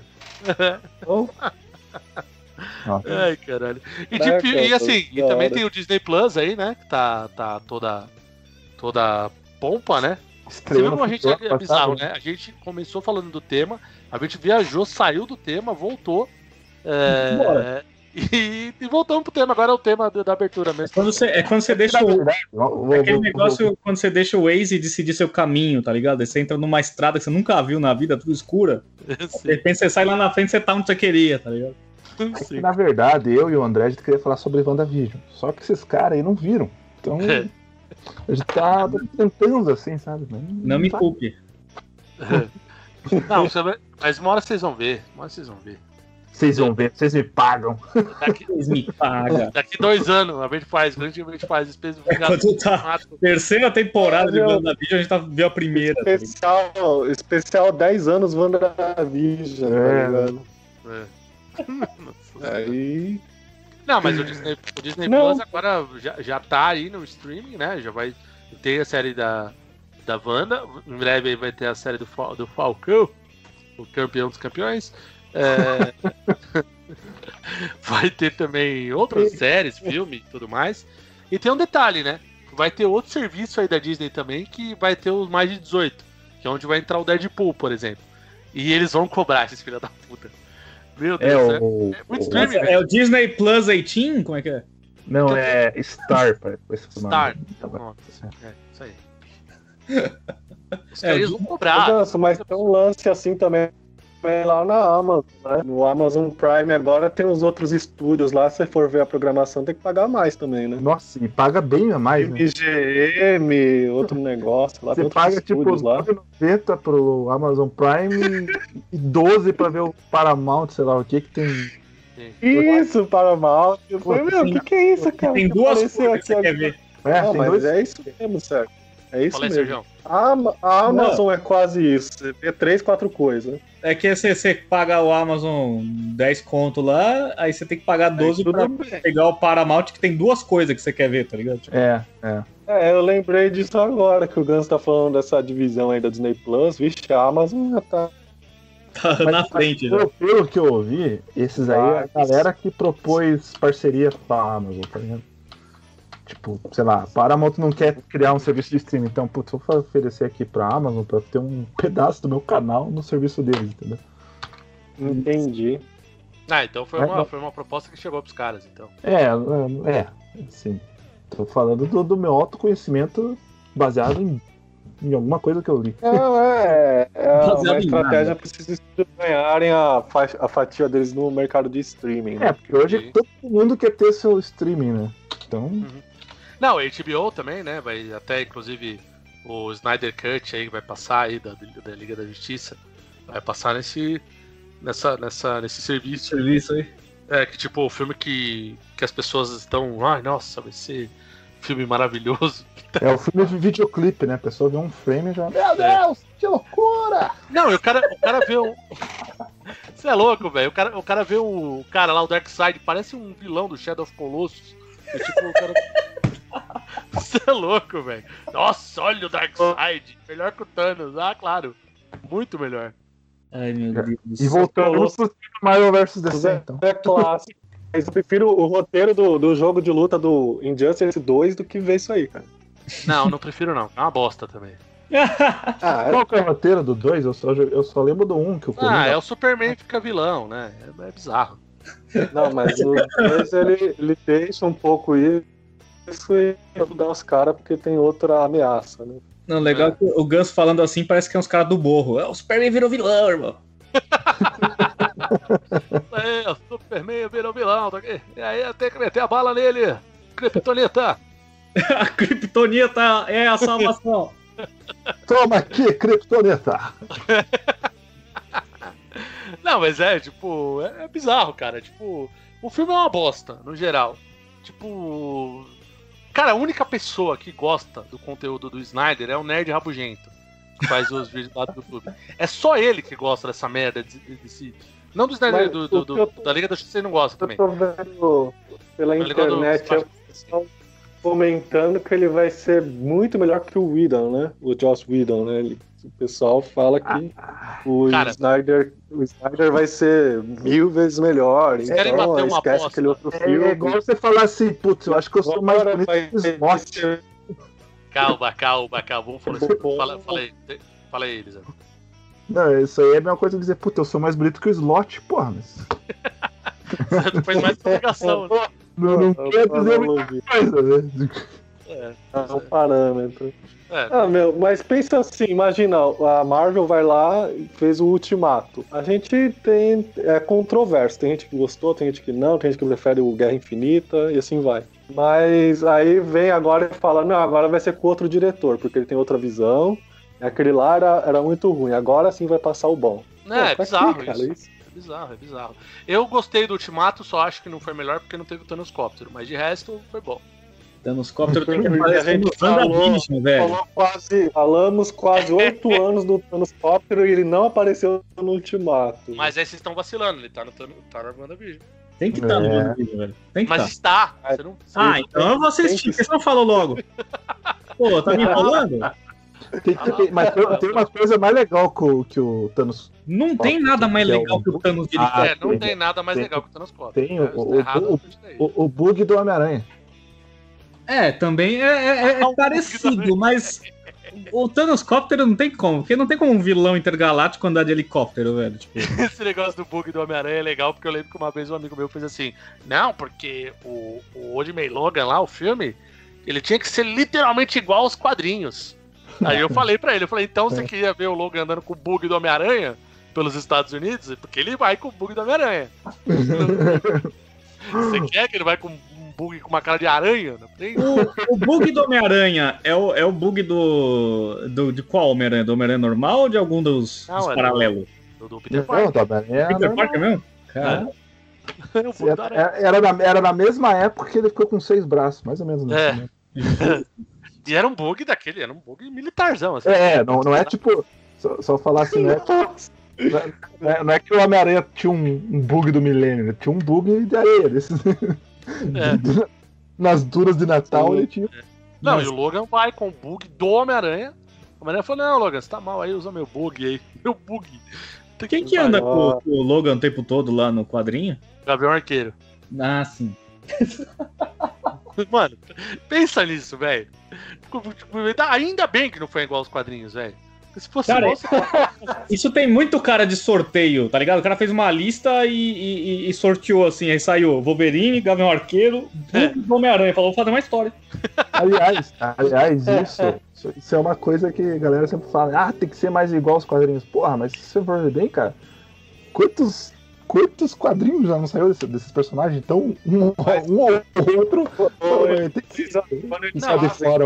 Ai, caralho. E, tipo, e assim, e também hora. tem o Disney Plus aí, né? Que tá, tá toda, toda pompa, né? Você viu como a gente futuro é ano bizarro, passado. né? A gente começou falando do tema, a gente viajou, saiu do tema, voltou. é, Bora. e, e voltamos pro tema. Agora é o tema da, da abertura mesmo. Quando você, é quando você deixa Na o. vou- Aquele vou- negócio quando você deixa o Waze decidir seu caminho, tá ligado? Aí Você entra numa estrada que você nunca viu na vida, tudo escura. De repente você sai lá na frente e você tá onde você queria, tá ligado? É que, na verdade, eu e o André a gente queria falar sobre WandaVision. Só que esses caras aí não viram. Então. É. A gente tá tentando assim, sabe? Não me tá- culpe. Não, mas uma hora vocês vão ver. Uma hora vocês vão ver. Vocês vão ver, vocês me pagam. Daqui, Eles me pagam. daqui dois anos, a gente faz, grande a gente faz. Espécie de Quando tá terceira temporada de WandaVision, a gente tá, viu a primeira. tá ligado? Especial, especial 10 anos WandaVision, É. tá ligado? É. Aí. Não, mas o Disney, o Disney Não. Plus agora já, já tá aí no streaming, né? Já vai ter a série da, da Wanda. Em breve aí vai ter a série do, do Falcão, o campeão dos campeões. É, vai ter também outras séries, filme e tudo mais. E tem um detalhe, né? Vai ter outro serviço aí da Disney também que vai ter os mais de 18, que é onde vai entrar o Deadpool, por exemplo. E eles vão cobrar esses filha da puta. Meu É Deus, é, o. é muito o- streaming, É, velho. o Disney Plus 18? Como é que é? Não, é Star, foi o nome. Star. Tá. Nossa, é, isso aí. Os É, caras vão cobrar. Mas tem um lance assim também também lá na Amazon, né? No Amazon Prime agora tem os outros estúdios lá, se você for ver a programação, tem que pagar mais também, né? Nossa, e paga bem a mais, né? MGM, outro negócio lá, tem Você outros paga tipo estúdios lá. 9,90 pro Amazon Prime e 12 pra ver o Paramount, sei lá o que que tem. Isso, Paramount. Eu falei, meu, o tem- que, que é isso, cara? Tem duas coisas que você aqui quer ver. É, Não, tem mas dois. é isso mesmo, certo? É isso Fala aí, mesmo. Sérgio. A, a Amazon é quase isso. Você vê três, quatro coisas. É que você, você paga o Amazon 10 conto lá, aí você tem que pagar 12 tudo pra bem. pegar o Paramount, que tem duas coisas que você quer ver, tá ligado? Tipo, É, é. É, eu lembrei disso agora, que o Gans tá falando dessa divisão aí da Disney Plus. Vixe, a Amazon já tá. tá na frente já. Pelo, pelo que eu ouvi, esses aí é a galera que propôs parceria com a Amazon, tá ligado? Tipo, sei lá, a Paramount não quer criar um serviço de streaming, então, putz, vou oferecer aqui pra Amazon pra ter um pedaço do meu canal no serviço deles, entendeu? Entendi. Ah, então foi É, uma, foi uma proposta que chegou pros caras, então. É, é, é, sim. Tô falando do, do meu autoconhecimento baseado em, em alguma coisa que eu li. Não, é, é uma estratégia para esses estúdios ganharem a, fa- a fatia deles no mercado de streaming. É, Né? porque hoje Sim. todo mundo quer ter seu streaming, né? Então, Não, HBO também, né? Vai até inclusive o Snyder Cut aí que vai passar aí da, da Liga da Justiça. Vai passar nesse. Nessa, nessa, nesse serviço. Serviço aí. É, que tipo, o filme que, que as pessoas estão. Ai, nossa, vai ser filme maravilhoso. é o filme de videoclipe, né? A pessoa vê um frame e já. Meu Deus, que loucura! Não, o cara, o cara vê um. Você é louco, velho. O cara, o cara vê o cara lá, o Darkseid, parece um vilão do Shadow of Colossus. É tipo, o cara. Você é louco, velho. Nossa, olha o Darkseid. Melhor que o Thanos. Ah, claro. Muito melhor. Ai, meu Deus do E voltando pro Marvel vs DC, É, então. é clássico. Mas eu prefiro o roteiro do, do jogo de luta do Injustice 2 do que ver isso aí, cara. Não, não prefiro não. É uma bosta também. Ah, é- Qual que é o roteiro do 2? Eu só, eu só lembro do 1 um, que o Ah, Coringa- é o Superman que fica vilão, né? É, é bizarro. não, mas o 2 ele, ele deixa um pouco isso e ajudar os caras porque tem outra ameaça, né? Não, legal que o Ganso falando assim parece que é uns caras do borro. É, o Superman virou vilão, irmão. É, o Superman virou vilão. Tá aqui. E aí tem que meter a bala nele. Kryptonita. A Kryptonita é a salvação. Toma aqui, Kryptonita! Não, mas é, tipo, é, é bizarro, cara. Tipo, o filme é uma bosta, no geral. Tipo. Cara, a única pessoa que gosta do conteúdo do Snyder é o Nerd Rabugento, que faz os vídeos lá do YouTube. É só ele que gosta dessa merda desse. não do Snyder, do, do- do- eu da Liga da Justiça ele não gosta Eu também. tô vendo pela internet é o pessoal comentando que ele vai ser muito melhor que o Whedon, né? O Joss Whedon, né? Ele- o pessoal fala que o, Cara. Snyder, o Snyder vai ser mil vezes melhor. Então bater uma esquece aposta? aquele outro É, filme. é igual você falar assim, putz, eu acho que eu sou mais bonito vai que o Slot. ser Calma, calma, calma. Vamos falar isso. Fala, fala aí, fala aí, Elisa. Não, isso aí é a mesma coisa que dizer, puta, eu sou mais bonito que o Slot, porra, mas. Você fez mais comunicação, né? Não, não quer dizer muita coisa, né? É, é um parâmetro. é. Ah, meu, mas pensa assim, imagina, a Marvel vai lá e fez o Ultimato. A gente tem. É controverso. Tem gente que gostou, tem gente que não, tem gente que prefere o Guerra Infinita e assim vai. Mas aí vem agora e fala, não, agora vai ser com outro diretor, porque ele tem outra visão. Aquele lá era, era muito ruim, agora sim vai passar o bom. É Pô, pra bizarro quê, cara, isso. isso? É bizarro, é bizarro. Eu gostei do Ultimato, só acho que não foi melhor porque não teve o Thanoscóptero, mas de resto foi bom. Thanoscóptero tem que aparecer no falou- WandaVision, velho. Falou quase, falamos quase oito anos do Thanoscóptero e ele não apareceu no Ultimato. Mas aí vocês estão vacilando, ele tá no, Thanos- tá no WandaVision. Tem que estar no É. WandaVision, velho. Tem que Mas estar. está. Você não, Ah, então eu vou assistir. Por que você não falou logo? Pô, tá me enrolando? Tem, tem- mas tem, tem uma coisa mais legal que o, que o Thanos. Não tem nada mais Que é legal o- que o Thanos de Ah, é, não tem- tem nada mais legal que o Thanoscóptero. tem É, o- tá. O, o bug do Homem-Aranha. É, também é, é- é parecido, mas o Thanoscóptero não tem como, porque não tem como um vilão intergaláctico andar de helicóptero, velho. Tipo, Esse negócio do bug do Homem-Aranha é legal, porque eu lembro que uma vez um amigo meu fez assim: Não, porque o, o Old May Logan lá, o filme, ele tinha que ser literalmente igual aos quadrinhos. Aí eu falei pra ele, eu falei, então você queria ver o Logan andando com o bug do Homem-Aranha pelos Estados Unidos? Porque ele vai com o bug do Homem-Aranha. você quer que ele vai com bug com uma cara de aranha o, o bug do Homem-Aranha é o, é o bug do, do. De qual Homem-Aranha? Do Homem-Aranha normal ou de algum dos, Não, dos é paralelos? Do, do Peter Não, Parker. do Homem-Aranha. Peter era- Parker mesmo? Cara, Aranha. Era, era, na, era na mesma época que ele ficou com seis braços, mais ou menos. nesse É. momento. E era um bug daquele, era um bug militarzão. Assim. É, é, não, não é tipo. Só, só falar assim, não é, não é, não é que o Homem-Aranha tinha um, um bug do milênio, né? tinha um bug de areia. É. Nas duras de Natal ele tinha. Não, Mas- e o Logan vai com o bug do Homem-Aranha. O Homem-Aranha falou: Não, Logan, você tá mal aí, usa meu bug aí. Meu bug. Tem Quem que anda com, com o Logan o tempo todo lá no quadrinho? Gavião Arqueiro. Ah, sim. Mano, pensa nisso, velho. Ainda bem que não foi igual aos quadrinhos, velho. Se fosse Cara, você- Isso tem muito cara de sorteio, tá ligado? O cara fez uma lista e, e- e- sorteou assim, aí saiu Wolverine, Gavião Arqueiro, É. Hulk e Homem-Aranha. Falou, vou fazer uma história. Aliás, aliás, isso, isso, isso é uma coisa que a galera sempre fala, ah, tem que ser mais igual aos quadrinhos. Porra, mas se você for ver bem, cara, quantos, quantos quadrinhos já não saiu desse- desses personagens? Então, um, um ou outro. Quando eles Não, fazem, fora.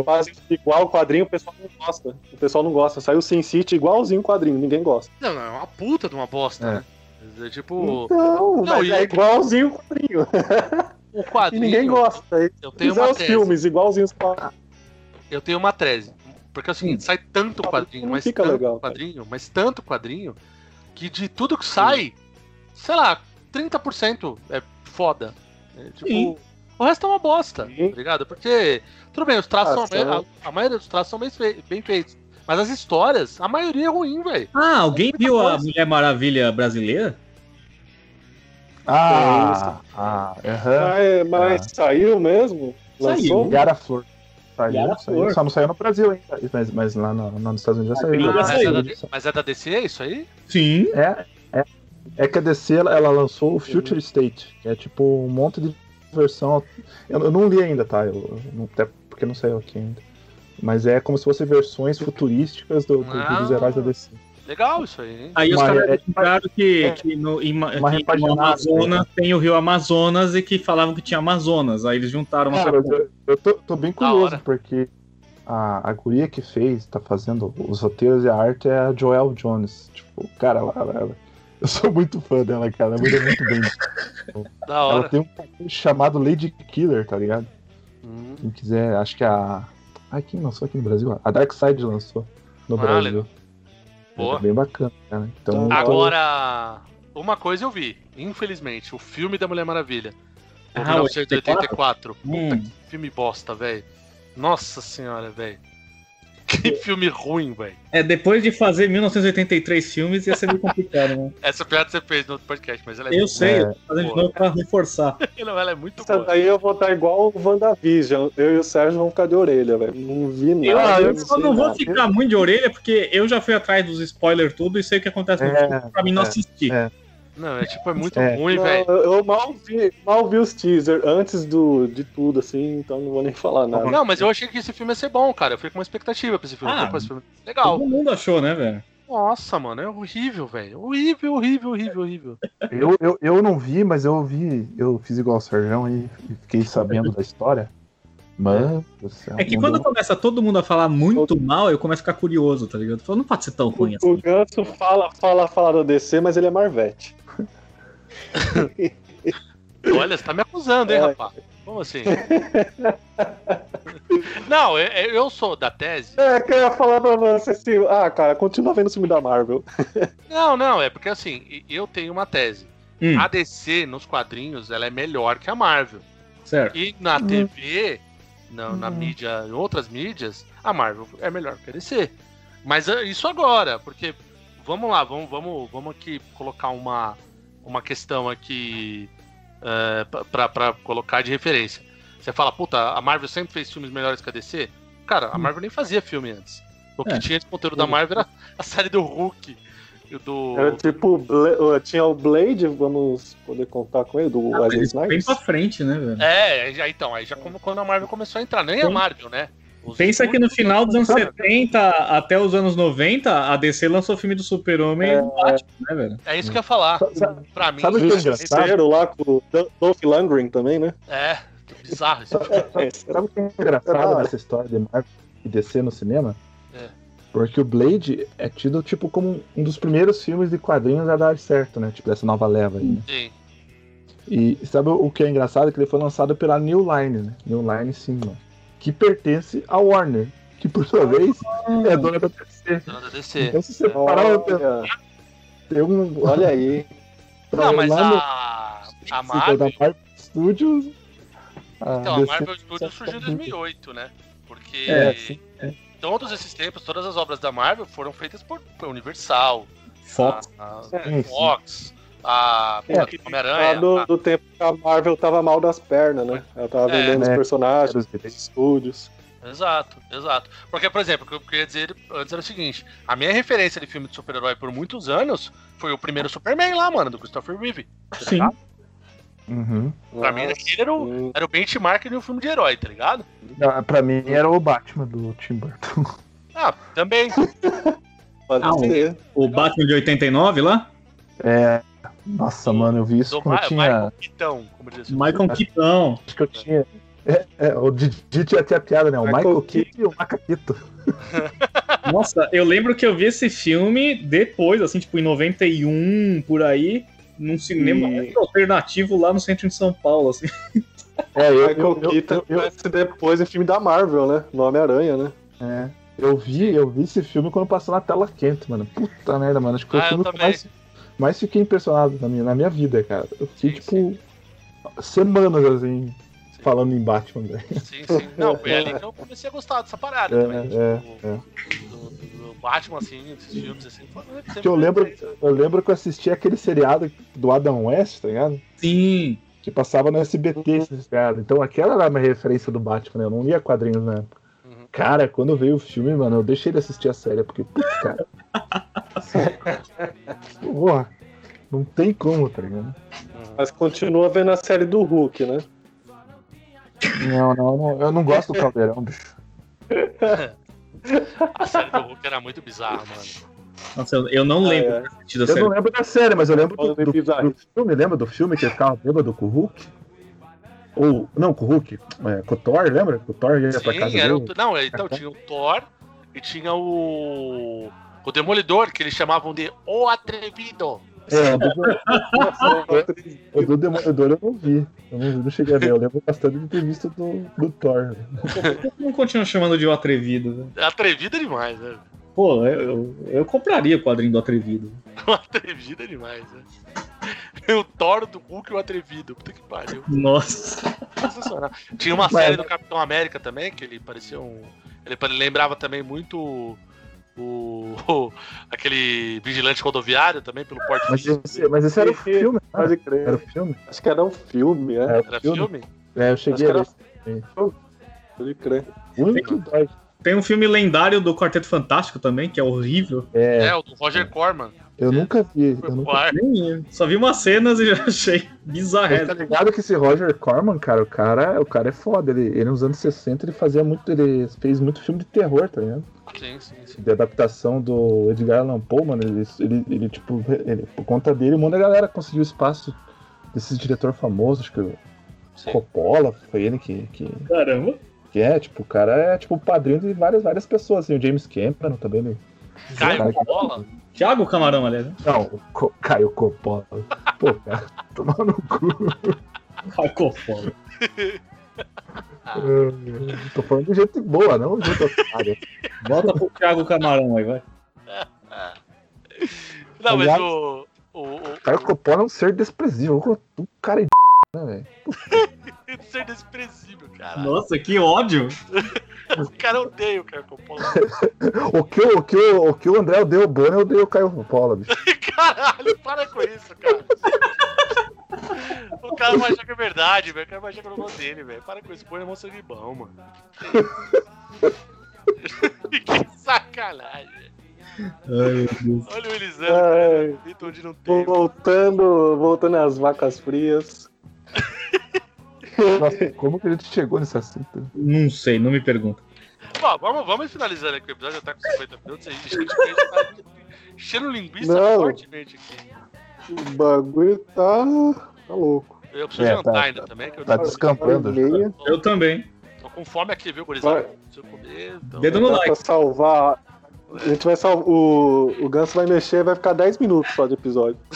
igual o quadrinho, o pessoal não gosta. O pessoal não gosta. Saiu o Sin City igualzinho o quadrinho, ninguém gosta. Não, não, é uma puta de uma bosta, É. né? É tipo, Então, Não, Mas e- é igualzinho o quadrinho. o E quadrinho. ninguém gosta. E Eu tenho uma os tese. filmes igualzinhos os quadrinhos. Eu tenho uma tese. Porque é o seguinte, sai tanto quadrinho, mas fica tanto legal, cara. quadrinho, mas tanto quadrinho, que de tudo que sai, sei lá, 30% é foda. É, tipo, Sim. o resto é uma bosta, Sim. tá ligado? Porque, tudo bem, os traços Ah, são, a, a maioria dos traços são bem, fei- bem feitos. Mas as histórias, a maioria é ruim, velho. Ah, alguém Muita viu a coisa. Mulher Maravilha brasileira? ah, ah, aham. Mas, mas saiu mesmo? Lançou? Yara Flor. Saiu, Yara saiu. Flor. Só não saiu no Brasil ainda, mas, mas lá, no, lá nos Estados Unidos já saiu. Ah, mas, é saiu. da, mas é da DC isso aí? Sim. É, é, é que a DC ela, lançou o Future State, que é tipo um monte de versão. Eu, eu não li ainda, tá? Eu, não- até porque não saiu aqui ainda. Mas é como se fossem versões futurísticas do- do- dos heróis da DC. Legal isso aí, hein? Aí os caras é- que, que no, em, Ma- Uma que no Amazonas tem o rio Amazonas e que falavam que tinha Amazonas. Aí eles juntaram uma Cara, eu, eu tô, tô bem curioso, porque a, a guria que fez, tá fazendo os roteiros e a arte é a Joelle Jones. Tipo, cara, ela, ela- ela- eu sou muito fã dela, cara. Ela manda muito bem. Da Ela hora. tem um papel chamado Lady Killer, tá ligado? Hum. Quem quiser, acho que a. Ai, quem lançou aqui no Brasil? A Dark Side lançou no Ah, Brasil. legal. Boa. É bem bacana, cara. Então, tô- Agora, uma coisa eu vi, infelizmente, o filme da Mulher Maravilha. Ah, 1984. Puta Hum. que filme bosta, velho. Nossa senhora, velho. Que filme ruim, velho. É, depois de fazer 1983 filmes ia ser meio complicado, né? Essa piada você fez no outro podcast, mas ela é Eu muito sei, É. eu tô fazendo de novo pra reforçar. boa. Ela é muito Essa boa. daí eu vou estar igual o WandaVision. Eu e o Sérgio vamos ficar de orelha, velho. Não vi Eu, nada. eu sei só não vou nada. ficar muito de orelha, porque eu já fui atrás dos spoilers tudo e sei o que acontece no É, filme pra mim não é, assistir. é. Não, é tipo, é muito É. ruim, velho. eu eu mal vi, mal vi os teasers antes do, de tudo, assim, então não vou nem falar nada. Não, mas eu achei que esse filme ia ser bom, cara. Eu fui com uma expectativa pra esse filme. Ah. Eu esse filme é legal. Todo mundo achou, né, velho? Nossa, mano, é horrível, velho. Horrível, horrível, horrível, horrível. Eu, eu, eu não vi, mas eu vi. Eu fiz igual o Sérgio e fiquei sabendo da história. Mano do céu. É que quando deu- começa todo mundo a falar muito mal, eu começo a ficar curioso, tá ligado? Falo, não pode ser tão ruim O, o assim. Ganso fala, fala, fala do DC, mas ele é Marvete. Olha, você tá me acusando, hein, É. rapaz? Como assim? Não, eu, eu sou da tese. É, que eu ia falar pra você assim, ah, cara, continua vendo o filme da Marvel. Não, não, é porque assim, eu tenho uma tese. Hum, A DC nos quadrinhos ela é melhor que a Marvel. certo. E na TV, na, na mídia, em outras mídias, a Marvel é melhor que a DC. Mas é isso agora, porque vamos lá, vamos, vamos, vamos aqui colocar uma, uma questão aqui é, pra, pra colocar de referência. Você fala, puta, a Marvel sempre fez filmes melhores que a DC? Cara, a Marvel nem fazia filme antes. O que É. tinha de conteúdo da Marvel era a série do Hulk. e Do... Era tipo, tinha o Blade, vamos poder contar com ele, do Ah, Wesley mas Bem Snipes. pra frente, né, velho? É, já, então, aí já como quando a Marvel começou a entrar, nem a Sim. Marvel, né? Os Pensa que no final dos anos Sabe- 70 até os anos 90, a DC lançou o filme do Super-Homem do Batman, né, velho? É isso que eu ia falar. Sabe- Pra mim, sabe o que é engraçado? Justiceiro lá com o Dolph Lundgren também, né? é bizarro isso. Sabe o que é engraçado hora. dessa história de Marvel e DC no cinema? É. Porque o Blade é tido tipo como um dos primeiros filmes de quadrinhos a dar certo, né? Tipo, dessa nova leva aí, né? Sim. E sabe o que é engraçado? Que ele foi lançado pela New Line, né? New Line Cinema. Que pertence à Warner. Que por sua vez é dona da DC. Dona da DC. Então se você parar pra pensar, Olha, tem um. olha aí. Não, mas lá no- a, a da Marvel. Marvel Studios. a Então, a DC Marvel Studios surgiu em 2008, né? Porque É, sim, todos esses tempos, todas as obras da Marvel foram feitas por, por Universal, Fox. a, a Sim, sim. Fox, a É, Homem-Aranha. do, a- do tempo que a Marvel tava mal das pernas, né? Ela tava É. vendendo os É. personagens, Os os estúdios. Exato, exato. Porque, por exemplo, o que eu queria dizer antes era o seguinte: a minha referência de filme de super-herói por muitos anos foi o primeiro Superman lá, mano, do Christopher Reeve. tá Sim. ligado? Uhum. Pra mim, aquele era o, era o benchmark de um filme de herói, tá ligado? Ah, Pra mim era o Batman do Tim Burton. Ah, também. Pode Ah, ser. O Batman de 89 lá? É. Nossa, mano, eu vi isso Do quando Ma eu tinha. Michael Keaton, como diz assim. Michael Keaton. Acho que eu tinha. É, é, o Didi tinha até a piada, né? O Michael Michael e o Macaquito. Nossa, eu lembro que eu vi esse filme depois, assim, tipo, em 91, por aí, num cinema E- alternativo lá no centro de São Paulo, assim. É, eu, Michael Keaton aparece depois em filme da Marvel, né? No Homem-Aranha, né? é, eu vi, eu vi esse filme quando passou na tela quente, mano. Puta merda, mano. Acho que foi Ah, o eu filme que eu também. mais, mais fiquei impressionado na minha, na minha vida, cara. Eu fiquei, Sim, tipo, semanas assim, falando em Batman, velho. Sim, sim. Não, foi ali que eu comecei a gostar dessa parada É, também. é, tipo, é. Do, do Batman, assim, esses filmes, assim. foi- sempre Que eu lembro, interessante. eu lembro que eu assisti aquele seriado do Adam West, tá ligado? Sim. Que passava no SBT esse seriado. Então aquela era a minha referência do Batman, né? Eu não lia quadrinhos na época. Cara, quando veio o filme, mano, eu deixei de assistir a série, porque, putz, cara. Porra, não tem como, tá ligado? Mas continua vendo a série do Hulk, né? Não, não, não, eu não gosto do caldeirão, bicho. A série do Hulk era muito bizarra, mano. Nossa, eu, eu não lembro é. de ter assistido a Eu série. não lembro da série, mas eu lembro do, do, bizarro. do filme. Lembra do filme que ele ficava bêbado com o Hulk? Ou, não, com o Hulk, é, com o Thor, lembra? O Thor ia pra casa Sim, era o. dele. Não, então tinha o Thor e tinha o. O Demolidor, que eles chamavam de O Atrevido. É, o do, o do Demolidor eu não vi. Eu não, vi, não cheguei a ver. Eu lembro bastante de ter visto do, do Thor. Não continua chamando de O Atrevido? velho? É atrevido demais, né? Pô, eu, eu, eu compraria o quadrinho do Atrevido. O Atrevido é demais, né? O Thor do Hulk e o Atrevido. Puta que pariu. Nossa. Sensacional. Tinha uma série do Capitão América também, que ele parecia um. Ele lembrava também muito o. o- aquele vigilante rodoviário também, pelo porte Mas esse, mas esse era o filme, né? Pode Era crer. o filme? Acho que era um filme, é. Era o Era filme? filme? É, eu Acho cheguei que a era ver. Pode crer. O único que dói. Tem um filme lendário do Quarteto Fantástico também, que é horrível. É, É, o do Roger Corman. Eu nunca vi. Eu nunca. Nem, só vi umas cenas e já achei bizarro. Tá ligado que esse Roger Corman, cara, o cara, o cara é foda. Ele, ele nos anos 60 ele fazia muito. Ele fez muito filme de terror, tá ligado? Sim, sim, sim. De adaptação do Edgar Allan Poe, mano. Ele, ele, ele, tipo, ele, por conta dele, um monte da galera conseguiu espaço desse diretor famoso, acho que o. Coppola, foi ele que, que, Caramba. que é, tipo, o cara é tipo o padrinho de várias, várias pessoas, assim, o James Cameron também. Ele, Caio Cara, Coppola? Thiago Camarão, aliás. né? não, o Co- Caio Coppola. Pô, cara, tomar no cu. Caio Foda. Eu Tô falando de gente boa, não de gente otária. Volta pro Thiago Camarão aí, vai. Não, mas Aliás- o. O, o, Caio Coppola é um ser desprezível. Um cara é né, velho? o ser desprezível, cara. Nossa, que ódio. O cara odeia o Caio Coppola. O que, o, que, o, que o André odeia o Bono, eu odeio o Caio Coppola, bicho. Caralho, para com isso, cara. O cara vai achar que é verdade, velho. O cara vai achar que eu não gosto dele, velho. Para com isso, põe a mão sangue bom, mano. que sacanagem. Ai. Olha o Elisandro, Ai, Vitor, onde não tem. voltando, voltando às vacas frias. Nossa, como que a gente chegou nesse assunto? Não sei, não me pergunta. Bom, vamos, vamos finalizando aqui o episódio, já tá com 50 minutos. A gente, a gente tá enchendo linguiça Não. fortemente aqui. O bagulho tá, tá louco. Eu preciso É, jantar tá- ainda também, que eu Tá tô, descampando. E meia. Eu também. tô com fome aqui, viu, gurizada? Preciso comer. Então... Dedo no like. pra salvar. A gente vai salvar. O, o Ganso vai mexer vai ficar 10 minutos só de episódio.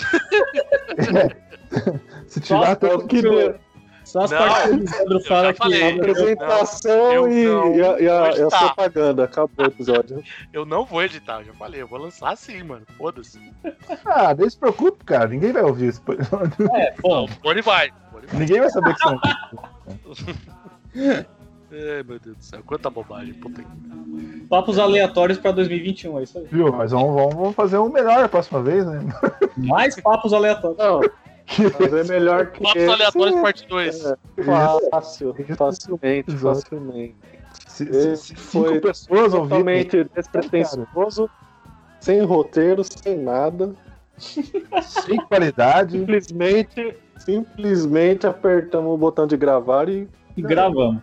Se tiver Nossa, até que que deu. Só as Não, partes que o Lisandro eu fala que. falei. abre- Apresentação eu e, não e a, e a- vou e a editar. propaganda. Acabou o episódio. Eu não vou editar, eu já falei, eu vou lançar assim, mano. Foda-se. Ah, nem se preocupe, cara. Ninguém vai ouvir isso. É, bom, vai. Boni vai. Ninguém vai saber que são. Ai, meu Deus do céu, quanta bobagem, puta que. papos aleatórios pra 2021, é isso aí. Viu? Mas vamos, vamos, vamos fazer um melhor a próxima vez, né? Mais papos aleatórios. Não, mas é melhor que. Aleatórios, parte 2. É, fácil, facilmente, Exato. facilmente. Se, Esse se cinco foi pessoas. Totalmente despretensioso, sem roteiro, sem nada. Sem qualidade. Simplesmente, simplesmente apertamos o botão de gravar e E gravamos.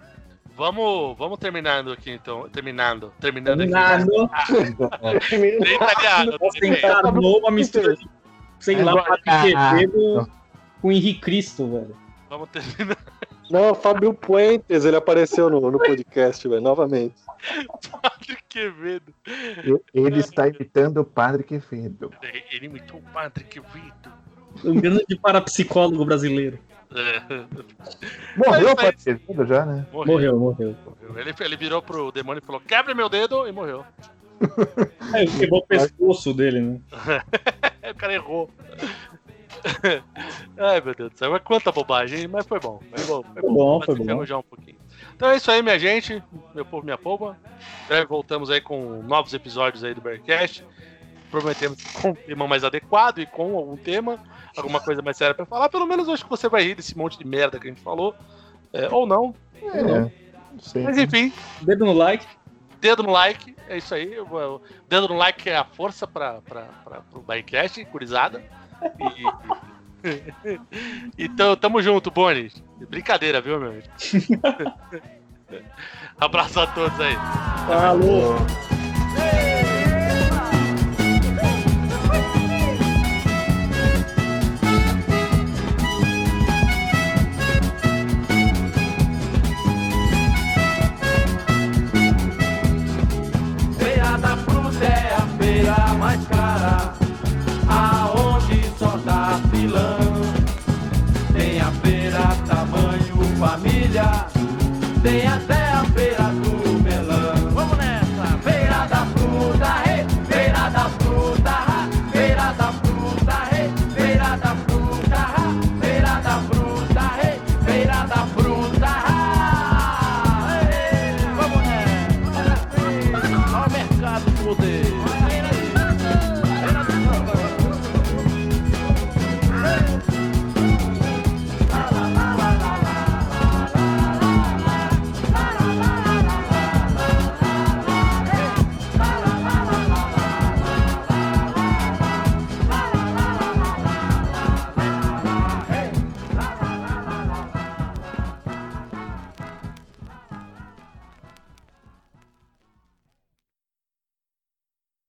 Vamos, vamos terminando aqui então. Terminando. Terminando aqui. Nada. Tem italiano. Você tem. encarnou uma mistura de, sei lá, Agora- Padre Quevedo com Henrique Cristo, velho. Vamos terminar. Não, o Fábio Puentes, ele apareceu no, no podcast, velho, novamente. Padre Quevedo. Ele está imitando o padre Quevedo. Ele imitou o Padre Quevedo. Um grande parapsicólogo brasileiro. É. Morreu o padre Quevedo já, né? Morreu, morreu. Ele, ele virou pro demônio e falou: quebra meu dedo e morreu. É, quebrou o pescoço dele, né? o cara errou. Ai, meu Deus do céu. Mas quanta bobagem, mas foi bom. Foi bom, foi Foi bom, Mas foi se bom. um pouquinho. Então é isso aí, minha gente. Meu povo, minha polva. Em breve voltamos aí com novos episódios aí do Bearcast. Prometemos com um tema mais adequado e com algum tema, alguma coisa mais séria pra falar. Pelo menos acho que você vai rir desse monte de merda que a gente falou. É, ou não. É, não sei. Mas enfim, Dedo no like. Dedo no like. É isso aí. O- Dedo no like é a força para o Bearcast, curizada. E... então, tamo junto, Boni. Brincadeira, viu, meu? Abraço a todos aí. Falou.